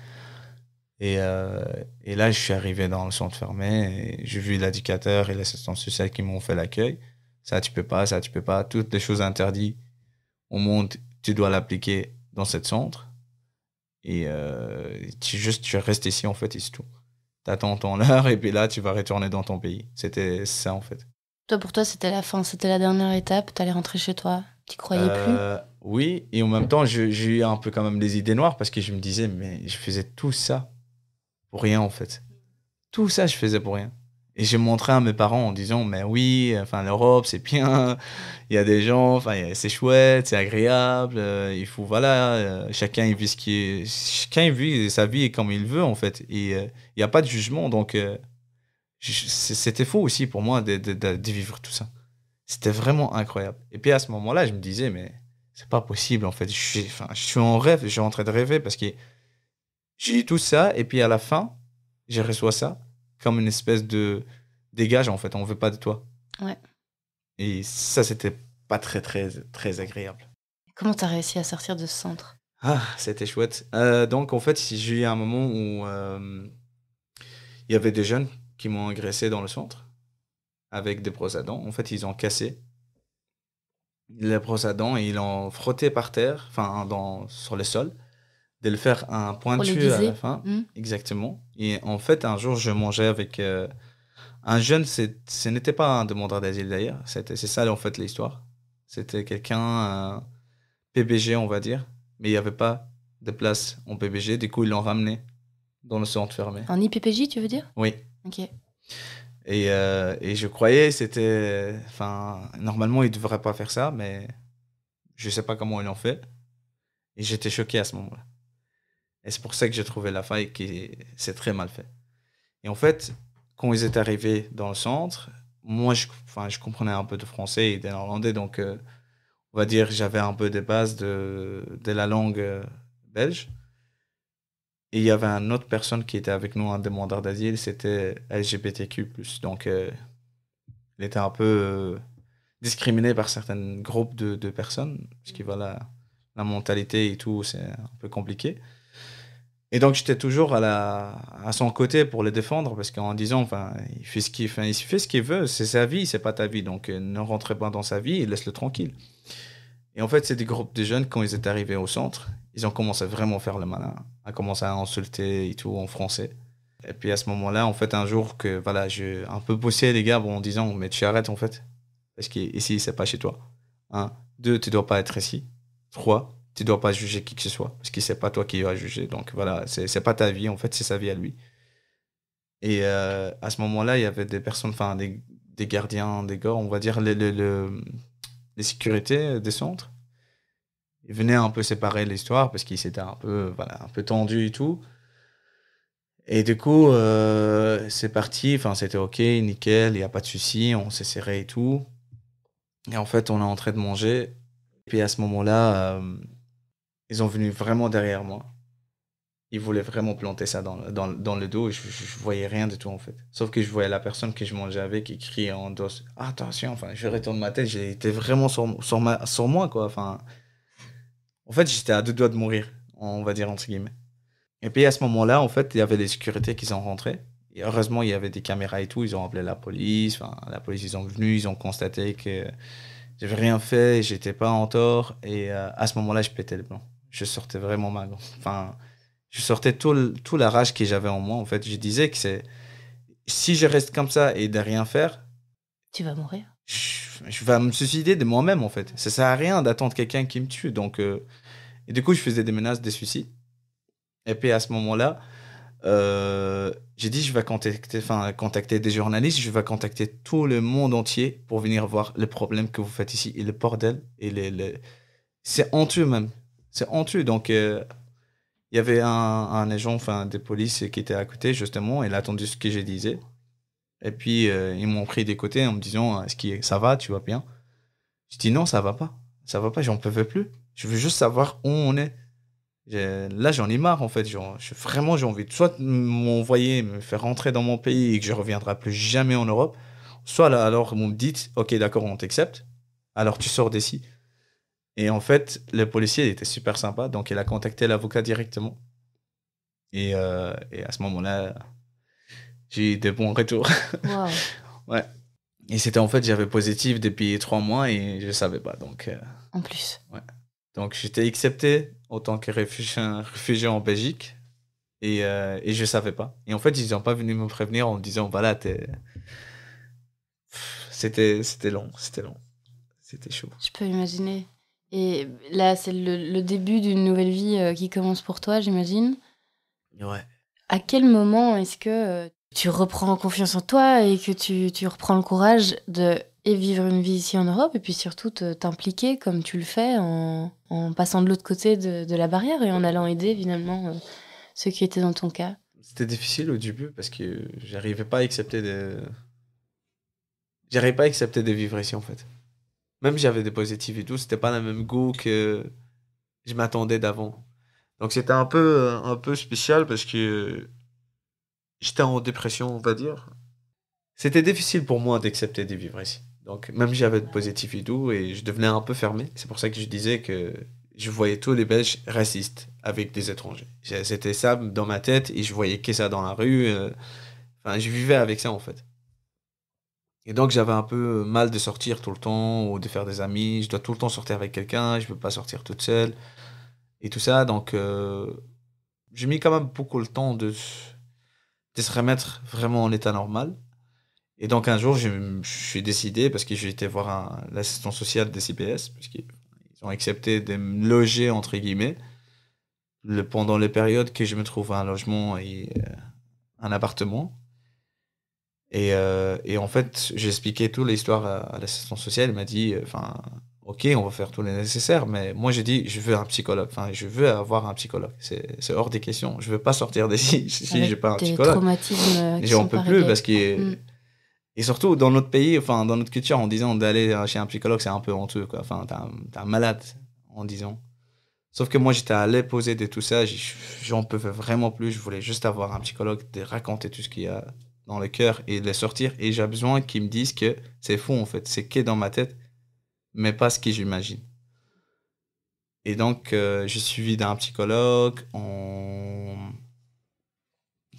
Et, euh, et là, je suis arrivé dans le centre fermé j'ai vu l'éducateur et l'assistant social qui m'ont fait l'accueil. Ça, tu peux pas, ça, tu peux pas, toutes les choses interdites au monde, tu dois l'appliquer dans cette centre. Et euh, tu, juste, tu restes ici, en fait, et c'est tout. Tu attends ton heure, et puis là, tu vas retourner dans ton pays. C'était ça, en fait. Toi, pour toi, c'était la fin, c'était la dernière étape, tu allais rentrer chez toi. Tu croyais euh, plus? Oui, et en même temps, j'ai eu un peu quand même des idées noires parce que je me disais, mais je faisais tout ça pour rien, en fait. Tout ça, je faisais pour rien. Et j'ai montré à mes parents en disant, mais oui, enfin, l'Europe, c'est bien, il y a des gens, enfin, c'est chouette, c'est agréable, euh, il faut, voilà, euh, chacun il vit ce qui est, chacun vit sa vie comme il veut, en fait. Et euh, il n'y a pas de jugement, donc c'était faux aussi pour moi de, de, de, vivre tout ça. C'était vraiment incroyable. Et puis à ce moment-là, je me disais, mais c'est pas possible, en fait. Je suis, enfin, je suis en rêve, je suis en train de rêver parce que j'ai eu tout ça, et puis à la fin, j'ai reçu ça comme une espèce de dégage en fait, on veut pas de toi. Ouais. Et ça, c'était pas très, très, très agréable. Comment tu as réussi à sortir de ce centre? Ah, c'était chouette. Euh, donc, en fait, j'ai eu un moment où euh, il y avait des jeunes qui m'ont agressé dans le centre avec des brosses à dents. En fait, ils ont cassé les brosses à dents et ils l'ont frotté par terre, enfin, dans, sur le sol, de le faire un pointu à la fin. Hmm. Exactement. Et en fait, un jour, je mangeais avec euh, un jeune, ce n'était pas un demandeur d'asile d'ailleurs, C'était- c'est ça en fait l'histoire. C'était quelqu'un, un PBG on va dire, mais il n'y avait pas de place en PBG, du coup ils l'ont ramené dans le centre fermé. En IPPJ, tu veux dire? Oui. Ok. Et, euh, et je croyais c'était. Enfin, normalement, ils ne devraient pas faire ça, mais je sais pas comment ils l'ont fait. Et j'étais choqué à ce moment-là. Et c'est pour ça que j'ai trouvé la faille qui c'est très mal fait. Et en fait, quand ils étaient arrivés dans le centre, moi, je, enfin, je comprenais un peu de français et de néerlandais, donc euh, on va dire j'avais un peu des bases de, de la langue euh, belge. Et il y avait une autre personne qui était avec nous, un demandeur d'asile, c'était LGBTQ. Donc, euh, il était un peu euh, discriminé par certains groupes de, de personnes, parce que voilà, la mentalité et tout, c'est un peu compliqué. Et donc, j'étais toujours à, la, à son côté pour le défendre, parce qu'en disant, enfin, il fait ce qu'il fait ce qu'il veut, c'est sa vie, c'est pas ta vie. Donc, euh, ne rentrez pas dans sa vie et laisse-le tranquille. Et en fait, c'est des groupes de jeunes, quand ils étaient arrivés au centre, ils ont commencé à vraiment faire le malin, à commencer à insulter et tout en français. Et puis à ce moment-là, en fait, un jour que voilà, j'ai un peu poussé les gars en disant Mais tu arrêtes en fait, parce qu'ici, c'est pas chez toi. Un. Deux, tu dois pas être ici. Trois, tu dois pas juger qui que ce soit, parce que c'est pas toi qui vas juger. Donc voilà, c'est pas ta vie, en fait, c'est sa vie à lui. Et euh, à ce moment-là, il y avait des personnes, enfin, des, des gardiens, des gars, on va dire, les, les, sécurités des centres. Ils venaient un peu séparer l'histoire parce qu'ils s'étaient un peu, voilà, un peu tendus et tout. Et du coup, euh, c'est parti, enfin, c'était ok, nickel, il n'y a pas de souci, on s'est serré et tout. Et en fait, on est en train de manger. Puis à ce moment-là, euh, ils ont venu vraiment derrière moi. Ils voulaient vraiment planter ça dans, le- dos et je, je, voyais rien du tout en fait. Sauf que je voyais la personne que je mangeais avec qui criait en dos Attention, enfin, je retourne ma tête, j'étais vraiment sur, sur, moi quoi. Enfin, en fait, j'étais à deux doigts de mourir, on va dire entre guillemets. Et puis à ce moment-là, en fait, il y avait les sécurités qui sont rentrés. Et heureusement, il y avait des caméras et tout. Ils ont appelé la police. Enfin, la police, ils sont venus, ils ont constaté que j'avais rien fait, j'étais pas en tort. Et euh, à ce moment-là, je pétais le blanc. Je sortais vraiment mal. Enfin, je sortais tout, tout la rage que j'avais en moi. En fait, je disais que c'est si je reste comme ça et de rien faire, Tu vas mourir. je, je vais me suicider de moi-même en fait. Ça sert à rien d'attendre quelqu'un qui me tue. Donc, euh, et du coup, je faisais des menaces de suicide. Et puis à ce moment-là, euh, j'ai dit je vais contacter, enfin, contacter des journalistes, je vais contacter tout le monde entier pour venir voir le problème que vous faites ici et le bordel. Et les, les- C'est honteux même. C'est honteux. Donc, euh, il y avait un, agent enfin, des polices qui était à côté justement, il a attendu ce que je disais. Et puis, euh, ils m'ont pris des côtés en me disant Est-ce que ça va? Tu vas bien? Je dis Non, ça va pas. Ça va pas, j'en peux plus. Je veux juste savoir où on est. Là, j'en ai marre en fait. Genre, vraiment, j'ai envie de soit de m'envoyer, me faire rentrer dans mon pays et que je reviendrai plus jamais en Europe, soit alors vous me dites Ok, d'accord, on t'accepte, alors tu sors d'ici. Et en fait, le policier il était super sympa, donc il a contacté l'avocat directement. Et, euh, et à ce moment-là, j'ai eu des bons retours. Waouh. Et c'était en fait, j'avais positif depuis trois mois et je savais pas. Donc, euh, En plus. donc j'étais accepté en tant que réfugié, réfugié en Belgique et, euh, et je savais pas. Et en fait, ils n'ont pas venu me prévenir en me disant voilà, t'es. C'était long, c'était long. C'était chaud. Je peux imaginer. Et là, c'est le, le début d'une nouvelle vie euh, qui commence pour toi, j'imagine. Ouais. À quel moment est-ce que euh, tu reprends confiance en toi et que tu, tu reprends le courage de et vivre une vie ici en Europe et puis surtout t'impliquer comme tu le fais en, en passant de l'autre côté de, de la barrière et en allant aider finalement euh, ceux qui étaient dans ton cas? C'était difficile au début parce que j'arrivais pas à accepter de. J'arrivais pas à accepter de vivre ici en fait. Même j'avais des positifs et tout, c'était pas le même goût que je m'attendais d'avant. Donc c'était un peu, un peu spécial parce que j'étais en dépression, on va dire. C'était difficile pour moi d'accepter de vivre ici. Donc, même j'avais de positif et tout, et je devenais un peu fermé. C'est pour ça que je disais que je voyais tous les Belges racistes avec des étrangers. C'était ça dans ma tête, et je voyais que ça dans la rue. euh. Enfin, je vivais avec ça, en fait. Et donc, j'avais un peu mal de sortir tout le temps, ou de faire des amis. Je dois tout le temps sortir avec quelqu'un, je ne peux pas sortir toute seule, et tout ça. Donc, euh, j'ai mis quand même beaucoup le temps de, se remettre vraiment en état normal. Et donc un jour, je, suis décidé, parce que j'ai été voir l'assistant social des CPS, parce qu'ils ils ont accepté de me loger, entre guillemets, le, pendant les périodes que je me trouve à un logement et euh, un appartement. Et, euh, et en fait, j'ai expliqué toute l'histoire à, à l'assistant social. Il m'a dit, euh, enfin, ok, on va faire tout le nécessaire, mais moi j'ai dit, je veux un psychologue. Enfin, je veux avoir un psychologue. C'est c'est hors des questions. Je veux pas sortir d'ici si j'ai pas un des psychologue. traumatismes euh, J'en sont peux plus parce que Mm. et surtout dans notre pays, enfin dans notre culture, en disant d'aller chez un psychologue, c'est un peu honteux quoi. Enfin, t'es un, malade en disant. Sauf que moi, j'étais allé poser de tout ça. J'en pouvais vraiment plus. Je voulais juste avoir un psychologue, de raconter tout ce qu'il y a dans le cœur et de le sortir. Et j'ai besoin qu'ils me disent que c'est faux en fait. C'est que dans ma tête, mais pas ce que j'imagine. Et donc, euh, j'ai suivi d'un psychologue en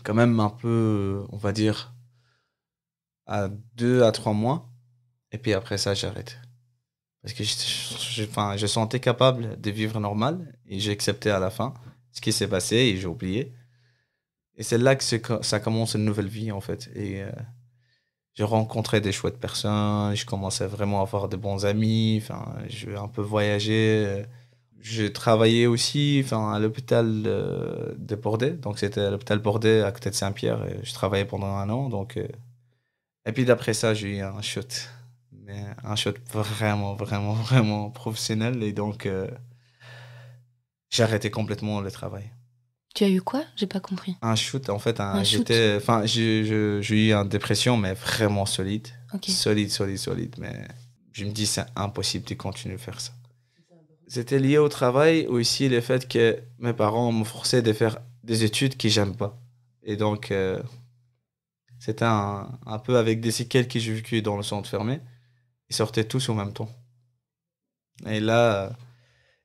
quand même un peu, on va dire, à deux à trois mois. Et puis après ça, j'arrête. Parce que je, je sentais capable de vivre normal et j'ai accepté à la fin ce qui s'est passé et j'ai oublié. Et c'est là que ça commence une nouvelle vie en fait. Et euh, j'ai rencontré des chouettes personnes, je commençais vraiment à avoir de bons amis, enfin, je vais un peu voyager. euh, J'ai travaillé aussi enfin, à l'hôpital de Bordeaux, donc c'était à l'hôpital Bordeaux à côté de Saint-Pierre. Je travaillais pendant un an, donc. euh, Et puis d'après ça, j'ai eu un shot, mais un shot vraiment, vraiment, vraiment professionnel, et donc j'ai arrêté complètement le travail. Tu as eu quoi? J'ai pas compris. Un shoot, en fait, un, j'étais, enfin, j'ai eu une dépression, mais vraiment solide, solide, solide, solide, mais je me dis c'est impossible de continuer à faire ça. C'était lié au travail, aussi le fait que mes parents me forçaient de faire des études que j'aime pas, et donc euh, c'était un, un peu avec des séquelles que j'ai vécues dans le centre fermé, ils sortaient tous au même temps. Et là,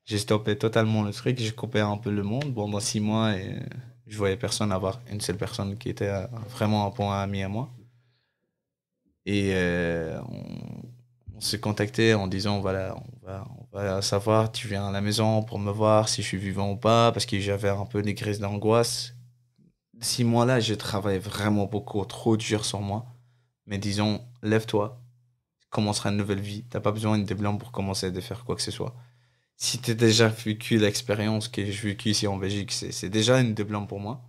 j'ai stoppé totalement le truc, j'ai coupé un peu le monde pendant six mois et je voyais personne avoir une seule personne qui était vraiment un point ami à moi. Et euh, on, s'est contacté en disant voilà, on va, on va savoir, tu viens à la maison pour me voir si je suis vivant ou pas, parce que j'avais un peu des crises d'angoisse. Six mois-là, j'ai travaillé vraiment beaucoup, trop dur sur moi. Mais disons, lève-toi, commencera une nouvelle vie. T'as pas besoin de blanc pour commencer de faire quoi que ce soit si tu as déjà vécu l'expérience que j'ai vécue ici en Belgique, c'est déjà une blanc pour moi.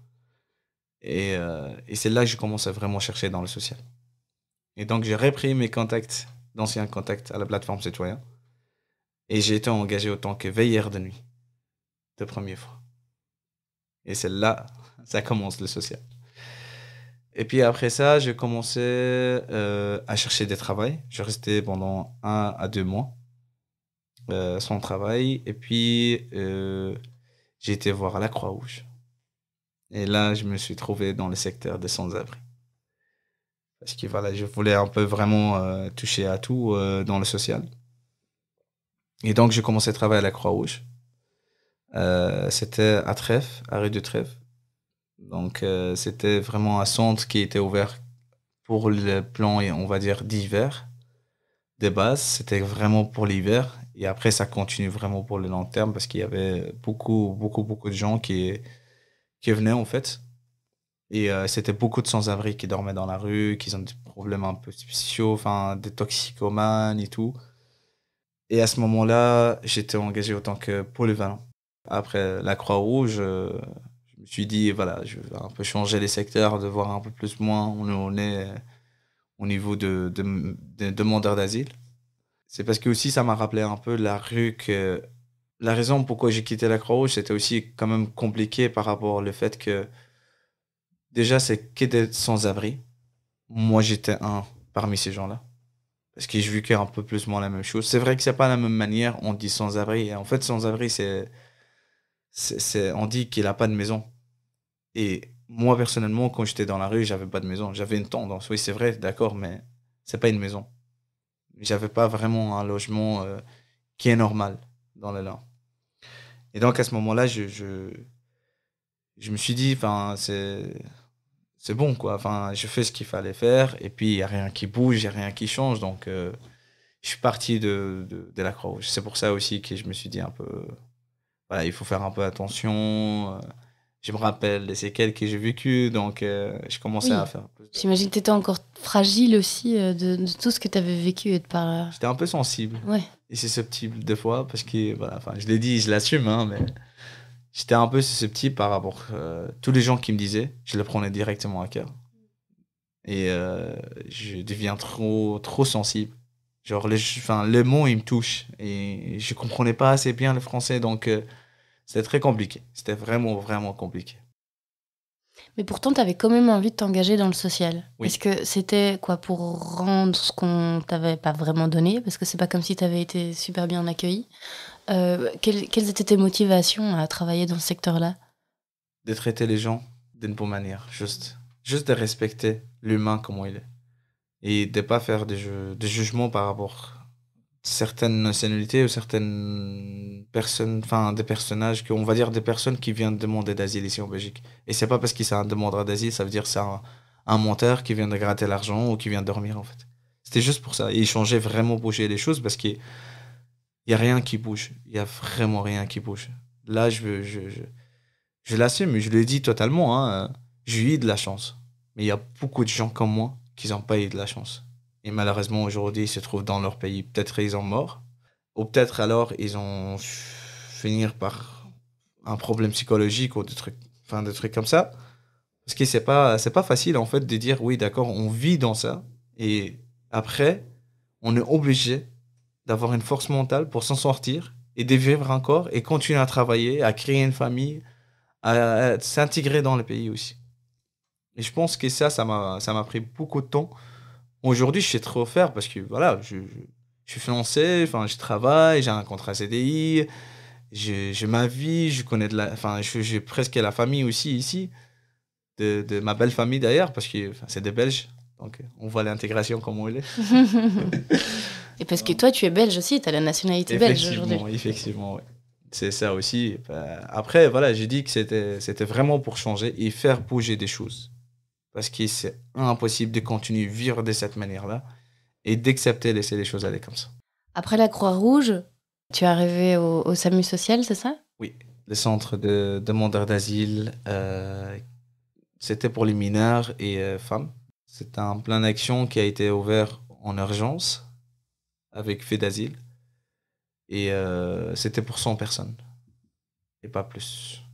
Et, euh, et c'est là que je commence à vraiment chercher dans le social. Et donc, j'ai repris mes contacts, d'anciens contacts à la plateforme citoyen. Et j'ai été engagé autant que veilleur de nuit, de première fois. Et c'est là, ça commence le social. Et puis après ça, j'ai commencé euh, à chercher des travail. Je restais pendant un à deux mois euh, sans travail. Et puis, euh, j'ai été voir la Croix-Rouge. Et là, je me suis trouvé dans le secteur des sans-abri. Parce que voilà, je voulais un peu vraiment euh, toucher à tout dans le social. Et donc, j'ai commencé à travailler à la Croix-Rouge. C'était à Trèves, à rue de Trèves. Donc, c'était vraiment un centre qui était ouvert pour le plan, on va dire, d'hiver. De base, c'était vraiment pour l'hiver. Et après, ça continue vraiment pour le long terme parce qu'il y avait beaucoup, beaucoup, beaucoup de gens qui, venaient, en fait. Et euh, c'était beaucoup de sans-abri qui dormaient dans la rue, qui ont des problèmes un peu spéciaux, enfin, des toxicomanes et tout. Et à ce moment-là, j'étais engagé autant que polyvalent. Après la Croix-Rouge, euh, je me suis dit, voilà, je vais un peu changer les secteurs, de voir un peu plus moins où on est au niveau de, de, de demandeurs d'asile. C'est parce que aussi ça m'a rappelé un peu la rue que la raison pourquoi j'ai quitté la Croix-Rouge, c'était aussi quand même compliqué par rapport au fait que déjà c'est que sans-abri. Moi j'étais un parmi ces gens-là. Parce que je vécu un peu plus ou moins la même chose. C'est vrai que c'est pas la même manière, on dit sans-abri. En fait, sans-abri, c'est, c'est- on dit qu'il a pas de maison. Et moi, personnellement, quand j'étais dans la rue, j'avais pas de maison. J'avais une tendance. Oui, c'est vrai, d'accord, mais c'est pas une maison. J'avais pas vraiment un logement euh, qui est normal dans le Nord. Et donc à ce moment-là, je, je, je me suis dit, enfin, c'est c'est bon quoi. Enfin, je fais ce qu'il fallait faire et puis il y a rien qui bouge, il y a rien qui change, donc euh, je suis parti de, de, la Croix-Rouge. C'est pour ça aussi que je me suis dit un peu, il faut faire un peu attention. euh, je me rappelle des séquelles que j'ai vécues, donc euh, je commençais Oui. à faire. J'imagine que tu étais encore fragile aussi euh, de, de tout ce que tu avais vécu et de par. J'étais un peu sensible Ouais. et susceptible des fois parce que voilà, enfin, je l'ai dit, je l'assume, hein, mais j'étais un peu susceptible par rapport à tous les gens qui me disaient, je le prenais directement à cœur et euh, je deviens trop trop sensible. Genre les, enfin, les mots ils me touchent et je comprenais pas assez bien le français donc euh, c'était très compliqué. C'était vraiment vraiment compliqué. Mais pourtant, tu avais quand même envie de t'engager dans le social. Oui. Est-ce que c'était quoi pour rendre ce qu'on t'avait pas vraiment donné? Parce que c'est pas comme si tu avais été super bien accueilli. Euh, quelles, quelles étaient tes motivations à travailler dans ce secteur-là? De traiter les gens d'une bonne manière, juste, juste de respecter l'humain comment il est. Et de pas faire des, jeux, des jugements par rapport certaines nationalités ou certaines personnes, enfin des personnages, que, on va dire des personnes qui viennent demander d'asile ici en Belgique. Et c'est pas parce qu'il c'est un d'asile, ça veut dire que c'est un, un menteur qui vient de gratter l'argent ou qui vient de dormir en fait. C'était juste pour ça. Et il changeait vraiment bouger les choses parce qu'il n'y a rien qui bouge. Il y a vraiment rien qui bouge. Là, je, je, je, je l'assume, je le dis totalement. Hein. J'ai eu de la chance. Mais il y a beaucoup de gens comme moi qui n'ont pas eu de la chance. Et malheureusement, aujourd'hui, ils se trouvent dans leur pays. Peut-être ils sont morts. Ou peut-être alors, ils ont finir par un problème psychologique ou des trucs, enfin, des trucs comme ça. Parce que c'est pas, c'est pas facile, en fait, de dire, oui, d'accord, on vit dans ça. Et après, on est obligé d'avoir une force mentale pour s'en sortir et de vivre encore et continuer à travailler, à créer une famille, à, à s'intégrer dans le pays aussi. Et je pense que ça, ça m'a, ça m'a pris beaucoup de temps. Aujourd'hui, je sais trop faire parce que voilà, je, je, je suis financé, enfin, je travaille, j'ai un contrat CDI, j'ai, ma vie, je connais de la, enfin, j'ai presque la famille aussi ici, de, de ma belle famille d'ailleurs, parce que enfin, c'est des Belges. Donc, on voit l'intégration comment elle est. Et parce que toi, tu es belge aussi, tu as la nationalité belge aujourd'hui. Effectivement. C'est ça aussi. Bah, Après, voilà, j'ai dit que c'était c'était vraiment pour changer et faire bouger des choses. Parce que c'est impossible de continuer à vivre de cette manière-là et d'accepter de laisser les choses aller comme ça. Après la Croix-Rouge, tu es arrivé au, au SAMU social, c'est ça? Le centre de demandeurs d'asile, euh, c'était pour les mineurs et euh, femmes. C'est un plan d'action qui a été ouvert en urgence avec fait d'asile. Et euh, c'était pour 100 personnes. Et pas plus.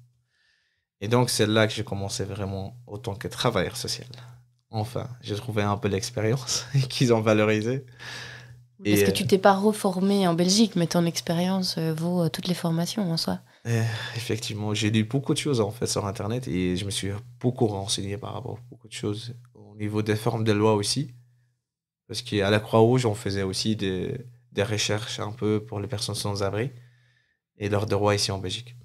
Et donc, c'est là que j'ai commencé vraiment autant que travailleur social. Enfin, j'ai trouvé un peu l'expérience qu'ils ont valorisé. Parce Et, que euh, tu t'es pas reformé en Belgique, mais ton expérience euh, vaut euh, toutes les formations en soi. Euh, effectivement, j'ai lu beaucoup de choses en fait sur Internet et je me suis beaucoup renseigné par rapport à beaucoup de choses au niveau des formes de loi aussi. Parce qu'à la Croix-Rouge, on faisait aussi des, des recherches un peu pour les personnes sans abri et leurs droits ici en Belgique.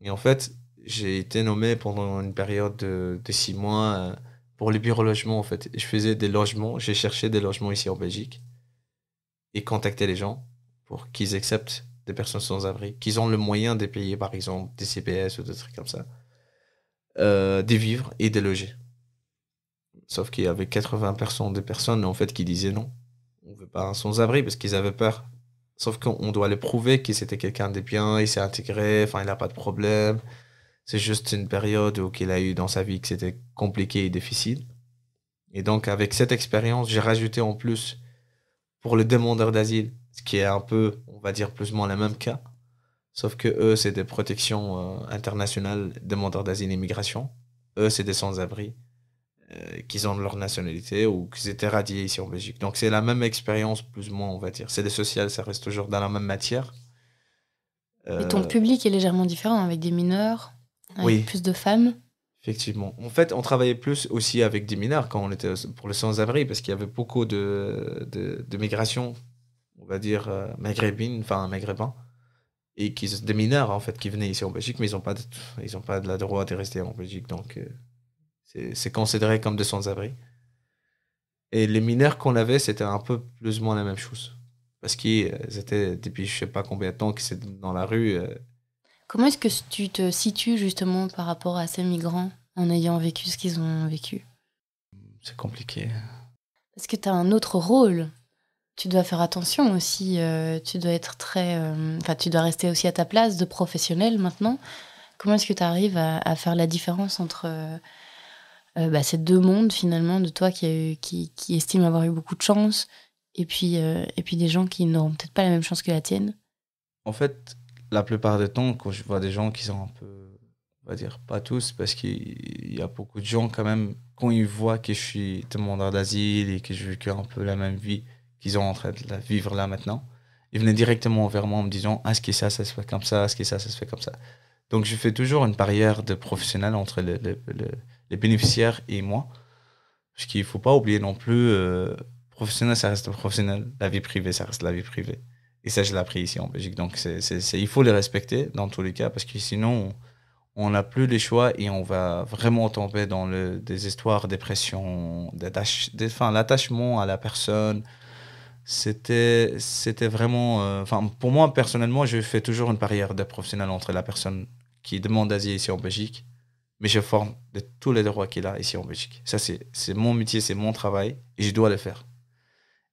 Et en fait, j'ai été nommé pendant une période de, six mois euh, pour les bureaux logements en fait. Je faisais des logements, j'ai cherché des logements ici en Belgique et contacté les gens pour qu'ils acceptent des personnes sans abri, qu'ils ont le moyen de payer par exemple des CPS ou des trucs comme ça, euh, de vivre et de loger. Sauf qu'il y avait 80% des personnes en fait qui disaient non, on veut pas un sans-abri parce qu'ils avaient peur. Sauf qu'on doit le prouver que c'était quelqu'un de bien, il s'est intégré, enfin il n'a pas de problème. C'est juste une période où qu'il a eu dans sa vie que c'était compliqué et difficile. Et donc avec cette expérience, j'ai rajouté en plus pour les demandeurs d'asile, ce qui est un peu, on va dire, plus ou moins le même cas. Sauf que eux, c'est des protections euh, internationales, demandeurs d'asile et immigration. Eux, c'est des sans-abri euh, qui ont leur nationalité ou qui étaient radiés ici en Belgique. Donc c'est la même expérience, plus ou moins, on va dire. C'est des sociales, ça reste toujours dans la même matière. Et ton Euh, public est légèrement différent, avec des mineurs, avec Oui. plus de femmes. Effectivement. En fait, on travaillait plus aussi avec des mineurs quand on était pour les sans-abri, parce qu'il y avait beaucoup de, de, de migration, on va dire, euh, maghrébine, enfin maghrébin, et qui, des mineurs, en fait, qui venaient ici en Belgique, mais ils n'ont pas, de, ils ont pas de la droit de rester en Belgique, donc euh, c'est c'est considéré comme des sans-abri. Et les mineurs qu'on avait, c'était un peu plus ou moins la même chose. parce qu'ils étaient depuis je sais pas combien de temps qu'ils étaient dans la rue. Comment est-ce que tu te situes justement par rapport à ces migrants en ayant vécu ce qu'ils ont vécu? C'est compliqué. Parce que tu as un autre rôle. Tu dois faire attention aussi. tu dois être très. Enfin, tu dois rester aussi à ta place de professionnel maintenant. Comment est-ce que tu arrives à, faire la différence entre euh, bah, ces deux mondes finalement de toi qui, qui, qui estime avoir eu beaucoup de chance et puis, euh, et puis des gens qui n'auront peut-être pas la même chance que la tienne? En fait, la plupart du temps, quand je vois des gens qui sont un peu, on va dire pas tous, parce qu'il y a beaucoup de gens quand même, quand ils voient que je suis demandeur d'asile et que je vis un peu la même vie qu'ils sont en train de vivre là maintenant, ils venaient directement vers moi en me disant Ah, ce qui ça, ça se fait comme ça, ce qui ça, ça se fait comme ça. Donc, je fais toujours une barrière de professionnel entre les bénéficiaires et moi. Parce qu'il ne faut pas oublier non plus, euh, professionnel, ça reste professionnel. La vie privée, ça reste la vie privée. Et ça, je l'ai appris ici en Belgique. Donc, c'est, il faut les respecter dans tous les cas, parce que sinon, on n'a plus les choix et on va vraiment tomber dans le, des histoires, dépression, l'attachement à la personne. C'était, vraiment. Euh, pour moi, personnellement, je fais toujours une barrière de professionnel entre la personne qui demande d'asile ici en Belgique, mais je forme de tous les droits qu'il a ici en Belgique. Ça, c'est mon métier, c'est mon travail, et je dois le faire.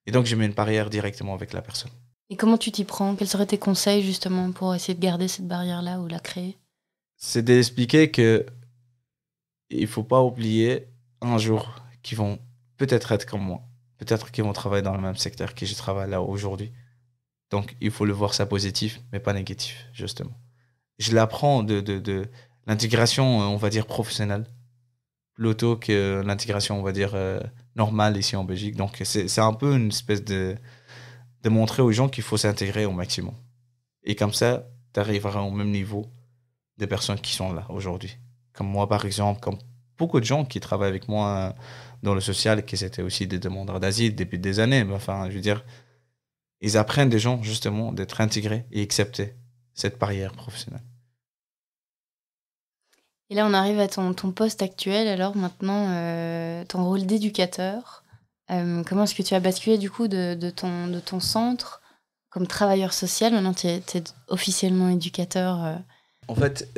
Et donc, je mets une barrière directement avec la personne. Et comment tu t'y prends? Quels seraient tes conseils justement pour essayer de garder cette barrière-là ou la créer? C'est d'expliquer que il faut pas oublier un jour qu'ils vont peut-être être comme moi, peut-être qu'ils vont travailler dans le même secteur que je travaille là aujourd'hui. Donc, il faut le voir ça positif, mais pas négatif, justement je l'apprends de, de, l'intégration, euh, on va dire, professionnelle, plutôt que l'intégration, on va dire, euh, normale ici en Belgique. Donc, c'est un peu une espèce de, de montrer aux gens qu'il faut s'intégrer au maximum. Et comme ça, tu arriveras au même niveau des personnes qui sont là aujourd'hui. Comme moi, par exemple, comme beaucoup de gens qui travaillent avec moi euh, dans le social, qui étaient aussi des demandeurs d'asile depuis des années. Enfin, je veux dire, ils apprennent des gens, justement, d'être intégrés et acceptés cette barrière professionnelle. Et là, on arrive à ton, ton poste actuel, alors maintenant, euh, ton rôle d'éducateur. Euh, comment est-ce que tu as basculé du coup de, ton, de ton centre comme travailleur social Maintenant, tu es, officiellement éducateur. Euh. En fait,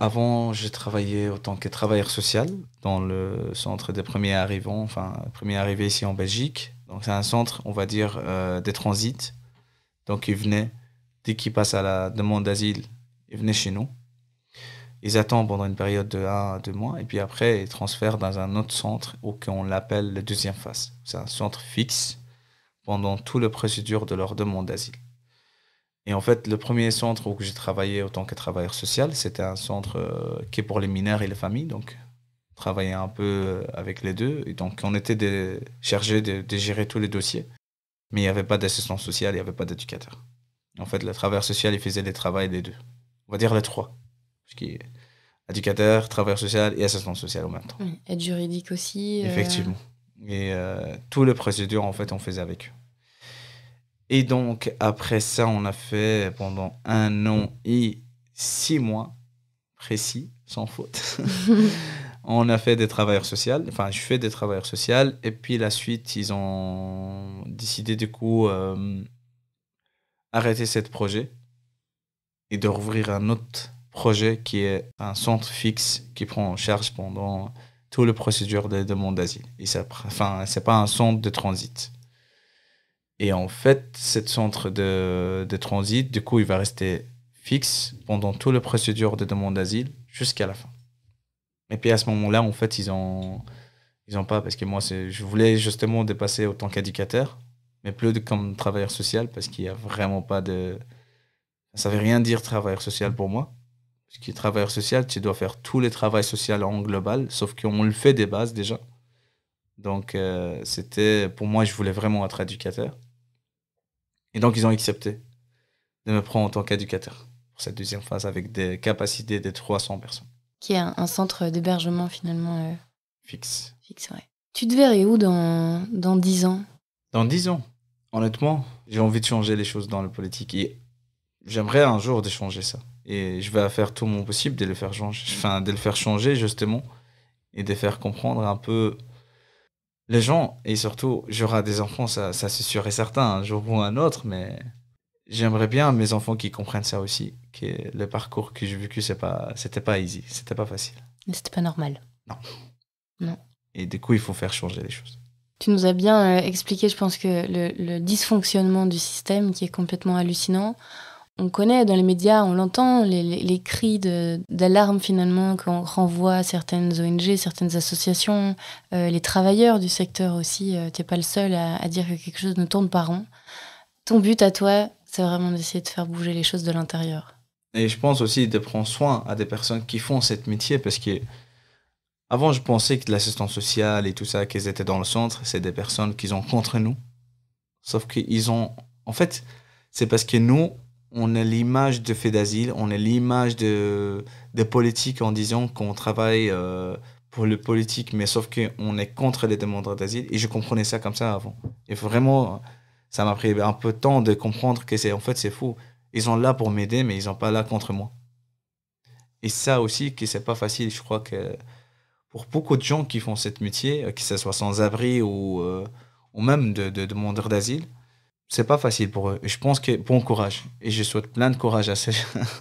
avant, j'ai travaillé en tant que travailleur social dans le centre des premiers arrivants, enfin, premiers arrivés ici en Belgique. Donc, c'est un centre, on va dire, des transits. Donc, ils venaient, dès qu'ils passent à la demande d'asile, ils venaient chez nous ils attendent pendant une période de 1 à 2 mois et puis après ils transfèrent dans un autre centre où on l'appelle la deuxième phase. C'est un centre fixe pendant toute la procédure de leur demande d'asile. Et en fait, le premier centre où j'ai travaillé en tant que travailleur social, c'était un centre euh, qui est pour les mineurs et les familles, donc travailler un peu euh, avec les deux. Et donc on était de, chargé de, de, gérer tous les dossiers, mais il n'y avait pas d'assistance sociale, il n'y avait pas d'éducateur. En fait, le travailleur social, il faisait les travaux des deux. On va dire les trois qui est éducateur, travailleur social et assistant social au même temps. aide juridique aussi. Euh, Effectivement. Et euh, toutes les procédures, en fait, on faisait avec eux. Et donc, après ça, on a fait pendant un an et six mois précis, sans faute. on a fait des travailleurs sociaux. Enfin, je fais des travailleurs sociaux. Et puis, la suite, ils ont décidé, du coup, euh, arrêter ce projet et de rouvrir un autre projet qui est un centre fixe qui prend en charge pendant toutes les procédures de demande d'asile. Et ça, enfin, c'est pas un centre de transit. Et en fait, ce centre de, de transit, du coup, il va rester fixe pendant toutes les procédures de demande d'asile jusqu'à la fin. Et puis à ce moment-là, en fait, ils ont, ils ont pas, parce que moi, je voulais justement dépasser autant qu'éducateur, mais plus comme travailleur social, parce qu'il n'y a vraiment pas de. Ça ne veut rien dire travailleur social pour moi. Ce qui est travailleur social, tu dois faire tous les travaux sociaux en global, sauf qu'on le fait des bases déjà. Donc, euh, c'était pour moi, je voulais vraiment être éducateur. Et donc, ils ont accepté de me prendre en tant qu'éducateur pour cette deuxième phase avec des capacités de 300 personnes. Qui est un, centre d'hébergement finalement euh, fixe. Fixe, ouais. Tu te verrais où dans, dans 10 ans? Dans 10 ans Honnêtement, j'ai envie de changer les choses dans la politique et j'aimerais un jour de changer ça. Et je vais faire tout mon possible de le faire changer, enfin, de le faire changer justement, et de faire comprendre un peu les gens, et surtout, j'aurai des enfants, ça, ça c'est sûr et certain, un jour ou un autre, mais j'aimerais bien mes enfants qui comprennent ça aussi, que le parcours que j'ai vécu, c'est pas, c'était pas easy, c'était pas facile. C'était pas normal. Non. Non. Et du coup, il faut faire changer les choses. Tu nous as bien euh, expliqué, je pense que le, le, dysfonctionnement du système qui est complètement hallucinant. On connaît dans les médias, on l'entend, les, les, les, cris d'alarme finalement qu'on renvoie à certaines ONG, certaines associations, euh, les travailleurs du secteur aussi. Euh, tu n'es pas le seul à, dire que quelque chose ne tourne pas rond. Ton but à toi, c'est vraiment d'essayer de faire bouger les choses de l'intérieur. Et je pense aussi de prendre soin à des personnes qui font ce métier parce que avant, je pensais que l'assistance sociale et tout ça, qu'ils étaient dans le centre, c'est des personnes qui sont contre nous. Sauf qu'ils ont. En fait, c'est parce que nous, on a l'image de fait d'asile, on a l'image de, de politique en disant qu'on travaille euh, pour le politique, mais sauf qu'on est contre les demandeurs d'asile. Et je comprenais ça comme ça avant. Et vraiment, ça m'a pris un peu de temps de comprendre que c'est en fait, c'est faux. Ils sont là pour m'aider, mais ils sont pas là contre moi. Et ça aussi, que c'est pas facile. Je crois que pour beaucoup de gens qui font ce métier, euh, que ce soit sans-abri ou, euh, ou même de demandeurs d'asile, c'est pas facile pour eux. Je pense que bon courage. Et je souhaite plein de courage à, ces,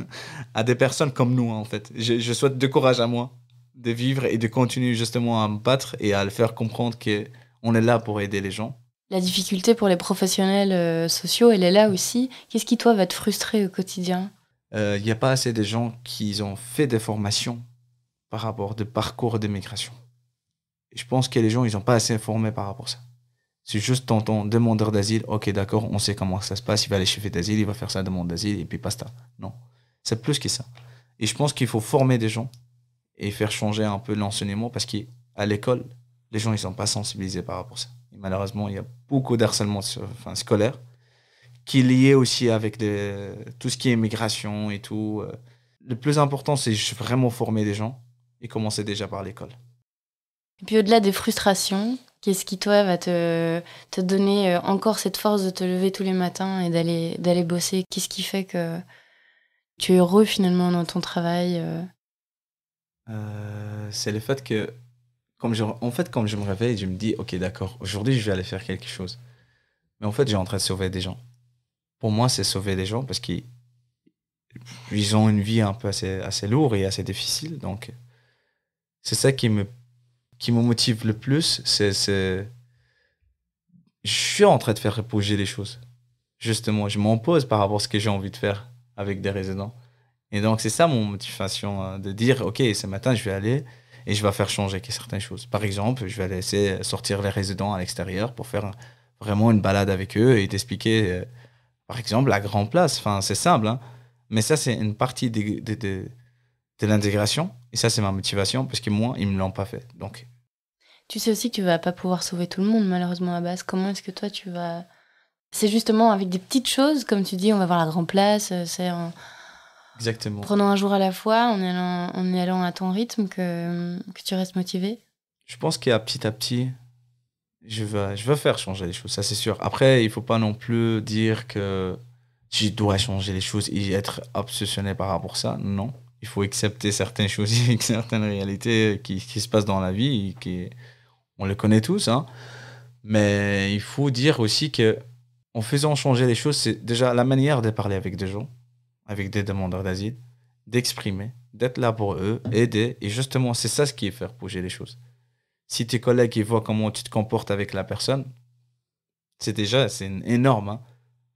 à des personnes comme nous, en fait. Je, je, souhaite de courage à moi de vivre et de continuer justement à me battre et à le faire comprendre qu'on est là pour aider les gens. La difficulté pour les professionnels euh, sociaux, elle est là aussi. Qu'est-ce qui, toi, va te frustrer au quotidien? Il euh, n'y a pas assez de gens qui ont fait des formations par rapport de parcours d'immigration. Je pense que les gens, ils n'ont pas assez informé par rapport à ça. C'est juste ton demandeur d'asile, ok, d'accord, on sait comment ça se passe, il va aller chez d'asile, il va faire sa demande d'asile, et puis basta. Non. C'est plus que ça. Et je pense qu'il faut former des gens et faire changer un peu l'enseignement parce qu'à l'école, les gens, ils sont pas sensibilisés par rapport à ça. Et malheureusement, il y a beaucoup d'harcèlement enfin, scolaire qui est lié aussi avec tout ce qui est immigration et tout. Le plus important, c'est vraiment former des gens et commencer déjà par l'école. Et puis au-delà des frustrations, qu'est-ce qui, toi, va te, te donner euh, encore cette force de te lever tous les matins et d'aller, d'aller bosser? Qu'est-ce qui fait que tu es heureux finalement dans ton travail euh? euh, C'est le fait que, comme je, en fait, quand je me réveille, je me dis, ok, d'accord, aujourd'hui, je vais aller faire quelque chose. Mais en fait, j'ai en train de sauver des gens. Pour moi, c'est sauver des gens parce qu'ils ils ont une vie un peu assez, assez lourde et assez difficile. Donc, c'est ça qui me qui me motive le plus, c'est, je suis en train de faire bouger les choses. Justement, je m'en pose par rapport à ce que j'ai envie de faire avec des résidents. Et donc, c'est ça mon motivation, hein, de dire, OK, ce matin, je vais aller et je vais faire changer certaines choses. Par exemple, je vais laisser sortir les résidents à l'extérieur pour faire vraiment une balade avec eux et t'expliquer, euh, par exemple, la grande place. Enfin, c'est simple, hein. mais ça, c'est une partie de, de l'intégration. Et ça, c'est ma motivation parce que moi, ils ne me l'ont pas fait. Donc, tu sais aussi que tu vas pas pouvoir sauver tout le monde, malheureusement, à base. Comment est-ce que toi, tu vas. C'est justement avec des petites choses, comme tu dis, on va voir la grande place, euh, c'est en. Exactement. Prenant un jour à la fois, en allant, en y allant à ton rythme, que, que tu restes motivé? Je pense qu'à petit à petit, je veux, je veux faire changer les choses, ça c'est sûr. Après, il faut pas non plus dire que je dois changer les choses et être obsessionné par rapport à ça. Non. Il faut accepter certaines choses, certaines réalités qui, qui se passent dans la vie, qui, on le connaît tous, hein. mais il faut dire aussi que en faisant changer les choses, c'est déjà la manière de parler avec des gens, avec des demandeurs d'asile, d'exprimer, d'être là pour eux, aider, et justement, c'est ça ce qui est faire bouger les choses. Si tes collègues voient comment tu te comportes avec la personne, c'est déjà c'est énorme. Hein.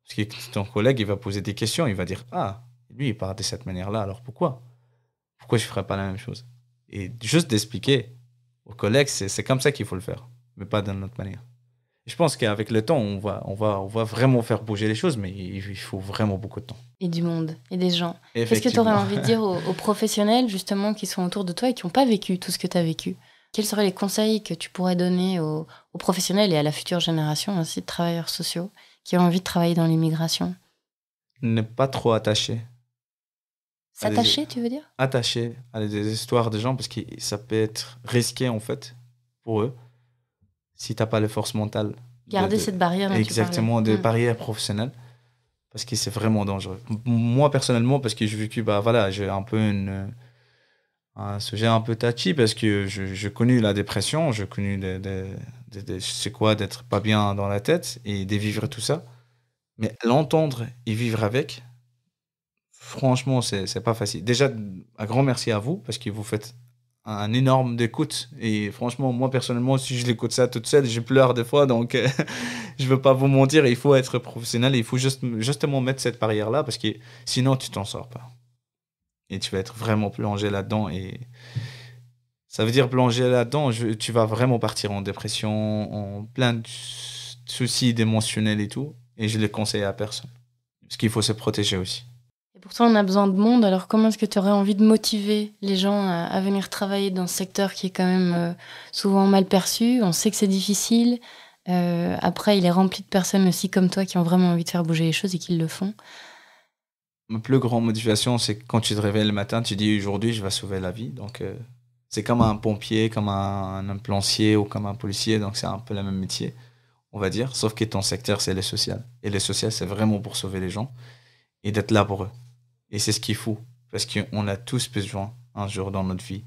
Parce que ton collègue il va poser des questions, il va dire ah lui il parle de cette manière-là, alors pourquoi? Pourquoi je ferais pas la même chose? Et juste d'expliquer, aux collègues, c'est comme ça qu'il faut le faire, mais pas d'une autre manière. Je pense qu'avec le temps, on va, on, va, on va vraiment faire bouger les choses, mais il faut vraiment beaucoup de temps. Et du monde, et des gens. Qu'est-ce que tu aurais envie de dire aux, aux, professionnels, justement, qui sont autour de toi et qui n'ont pas vécu tout ce que tu as vécu? Quels seraient les conseils que tu pourrais donner aux, aux, professionnels et à la future génération ainsi de travailleurs sociaux qui ont envie de travailler dans l'immigration? Ne pas trop attacher S'attacher, tu veux dire? Attacher à des histoires de gens parce que ça peut être risqué en fait pour eux si t'as pas les forces mentales. Garder cette barrière. Exactement, des mm. barrières professionnelles parce que c'est vraiment dangereux. Moi personnellement, parce que j'ai vécu, bah voilà, j'ai un peu une, un sujet un peu touchy parce que je, je connu la dépression, j'ai connu des, des, c'est quoi d'être pas bien dans la tête et de vivre tout ça. Mais l'entendre et vivre avec, franchement, c'est pas facile. Déjà, un grand merci à vous parce que vous faites un énorme d'écoute. Et franchement, moi personnellement, si je l'écoute ça toute seule, je pleure des fois. Donc, je je veux pas vous mentir, il faut être professionnel. Il faut juste, justement mettre cette barrière-là parce que sinon, tu t'en sors pas. Et tu vas être vraiment plongé là-dedans. Et ça veut dire plonger là-dedans, tu vas vraiment partir en dépression, en plein de soucis émotionnels et tout. Et je les conseille à personne. Parce qu'il faut se protéger aussi. Pourtant, on a besoin de monde. Alors, comment est-ce que tu aurais envie de motiver les gens à, venir travailler dans ce secteur qui est quand même euh, souvent mal perçu? On sait que c'est difficile. Euh, après, il est rempli de personnes aussi comme toi qui ont vraiment envie de faire bouger les choses et qui le font. Ma plus grande motivation, c'est quand tu te réveilles le matin, tu dis aujourd'hui, je vais sauver la vie. Donc, euh, c'est comme un pompier, comme un, un plancier ou comme un policier, donc c'est un peu le même métier, on va dire. Sauf que ton secteur, c'est le social. Et le social, c'est vraiment pour sauver les gens et d'être là pour eux. Et c'est ce qu'il faut, parce qu'on a tous besoin, un jour dans notre vie,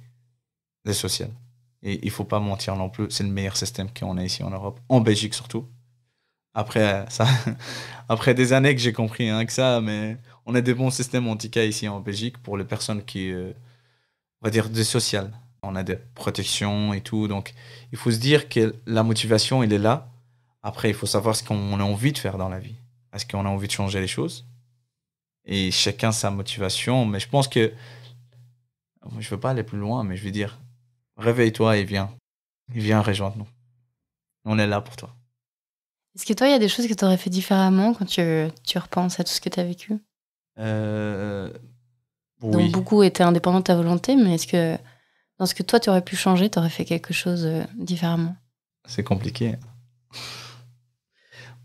de social. Et il faut pas mentir non plus, c'est le meilleur système qu'on a ici en Europe, en Belgique surtout. Après, ça, après des années que j'ai compris hein, que ça, mais on a des bons systèmes anti-cas ici en Belgique pour les personnes qui, euh, on va dire, de social on a des protections et tout. Donc, il faut se dire que la motivation, il est là. Après, il faut savoir ce qu'on a envie de faire dans la vie. Est-ce qu'on a envie de changer les choses? Et chacun sa motivation. Mais je pense que. Je veux pas aller plus loin, mais je veux dire réveille-toi et viens. Et viens rejoindre nous. On est là pour toi. Est-ce que toi, il y a des choses que tu aurais fait différemment quand tu, tu repenses à tout ce que tu as vécu? Euh, Donc, beaucoup étaient indépendants de ta volonté, mais est-ce que dans ce que toi, tu aurais pu changer, tu aurais fait quelque chose euh, différemment? C'est compliqué.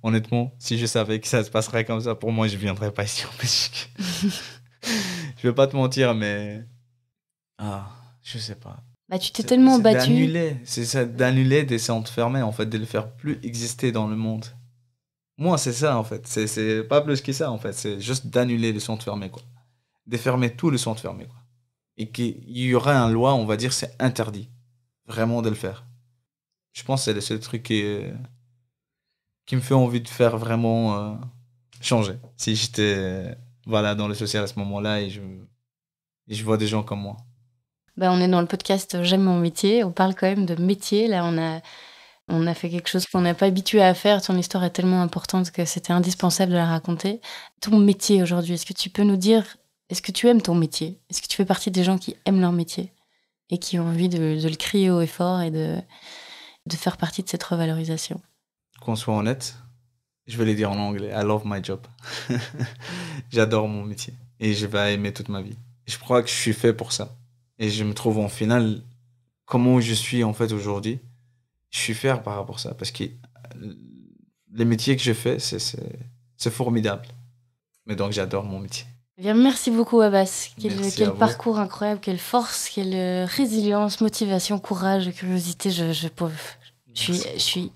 Honnêtement, si je savais que ça se passerait comme ça, pour moi, je ne viendrais pas ici en Belgique. je vais pas te mentir, mais. Ah, je sais pas. Bah, tu t'es tellement battu. D'annuler. C'est ça, d'annuler des centres fermés, en fait, de le faire plus exister dans le monde. Moi, c'est ça, en fait. C'est pas plus que ça, en fait. C'est juste d'annuler les centres fermés, quoi. De fermer tout le centre fermé, quoi et qu'il y aurait un loi, on va dire, c'est interdit vraiment de le faire. Je pense que c'est le seul truc qui, qui me fait envie de faire vraiment euh, changer. Si j'étais voilà, dans le social à ce moment-là et je, vois des gens comme moi. Ben, on est dans le podcast J'aime mon métier. On parle quand même de métier. Là, on a, fait quelque chose qu'on n'a pas habitué à faire. Ton histoire est tellement importante que c'était indispensable de la raconter. Ton métier aujourd'hui, est-ce que tu peux nous dire est-ce que tu aimes ton métier? Est-ce que tu fais partie des gens qui aiment leur métier et qui ont envie de, le crier haut et fort et de faire partie de cette revalorisation? Qu'on soit honnête, je vais le dire en anglais. I love my job. J'adore mon métier et je vais aimer toute ma vie. Je crois que je suis fait pour ça. Et je me trouve en finale, comment je suis en fait aujourd'hui, je suis fier par rapport à ça parce que les métiers que je fais, c'est formidable. Mais donc j'adore mon métier. Eh merci beaucoup Abbas. Quel, parcours incroyable, quelle force, quelle euh, résilience, motivation, courage, curiosité. Je, je, suis, je suis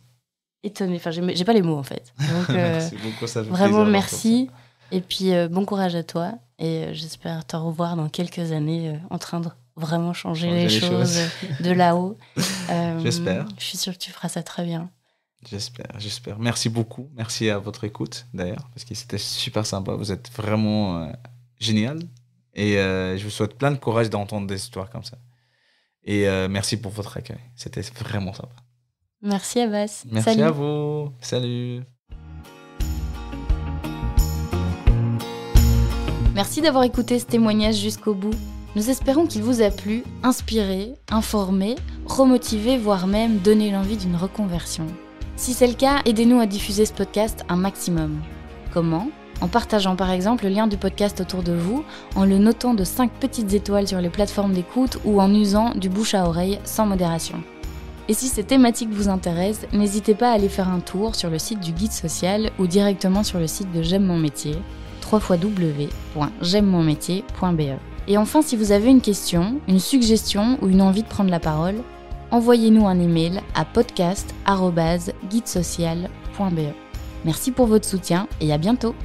étonnée. Enfin, j'ai pas les mots en fait. Donc, merci euh, beaucoup, ça Vraiment merci. Et puis euh, bon courage à toi. Et j'espère te revoir dans quelques années en train de vraiment changer, les, choses de là-haut. j'espère. Je suis sûre que tu feras ça très bien. J'espère, j'espère. Merci beaucoup. Merci à votre écoute, d'ailleurs, parce que c'était super sympa. Vous êtes vraiment euh, génial. Et euh, je vous souhaite plein de courage d'entendre des histoires comme ça. Et euh, merci pour votre accueil. C'était vraiment sympa. Merci, Abbas. Merci à vous. Salut. Merci d'avoir écouté ce témoignage jusqu'au bout. Nous espérons qu'il vous a plu, inspiré, informé, remotivé, voire même donné l'envie d'une reconversion. Si c'est le cas, aidez-nous à diffuser ce podcast un maximum. Comment? En partageant par exemple le lien du podcast autour de vous, en le notant de 5 petites étoiles sur les plateformes d'écoute ou en usant du bouche à oreille sans modération. Et si ces thématiques vous intéressent, n'hésitez pas à aller faire un tour sur le site du guide social ou directement sur le site de J'aime mon métier, www.j'aime-mon-métier.be. Et enfin, si vous avez une question, une suggestion ou une envie de prendre la parole, envoyez-nous un email à podcast.guidesocial.be. Merci pour votre soutien et à bientôt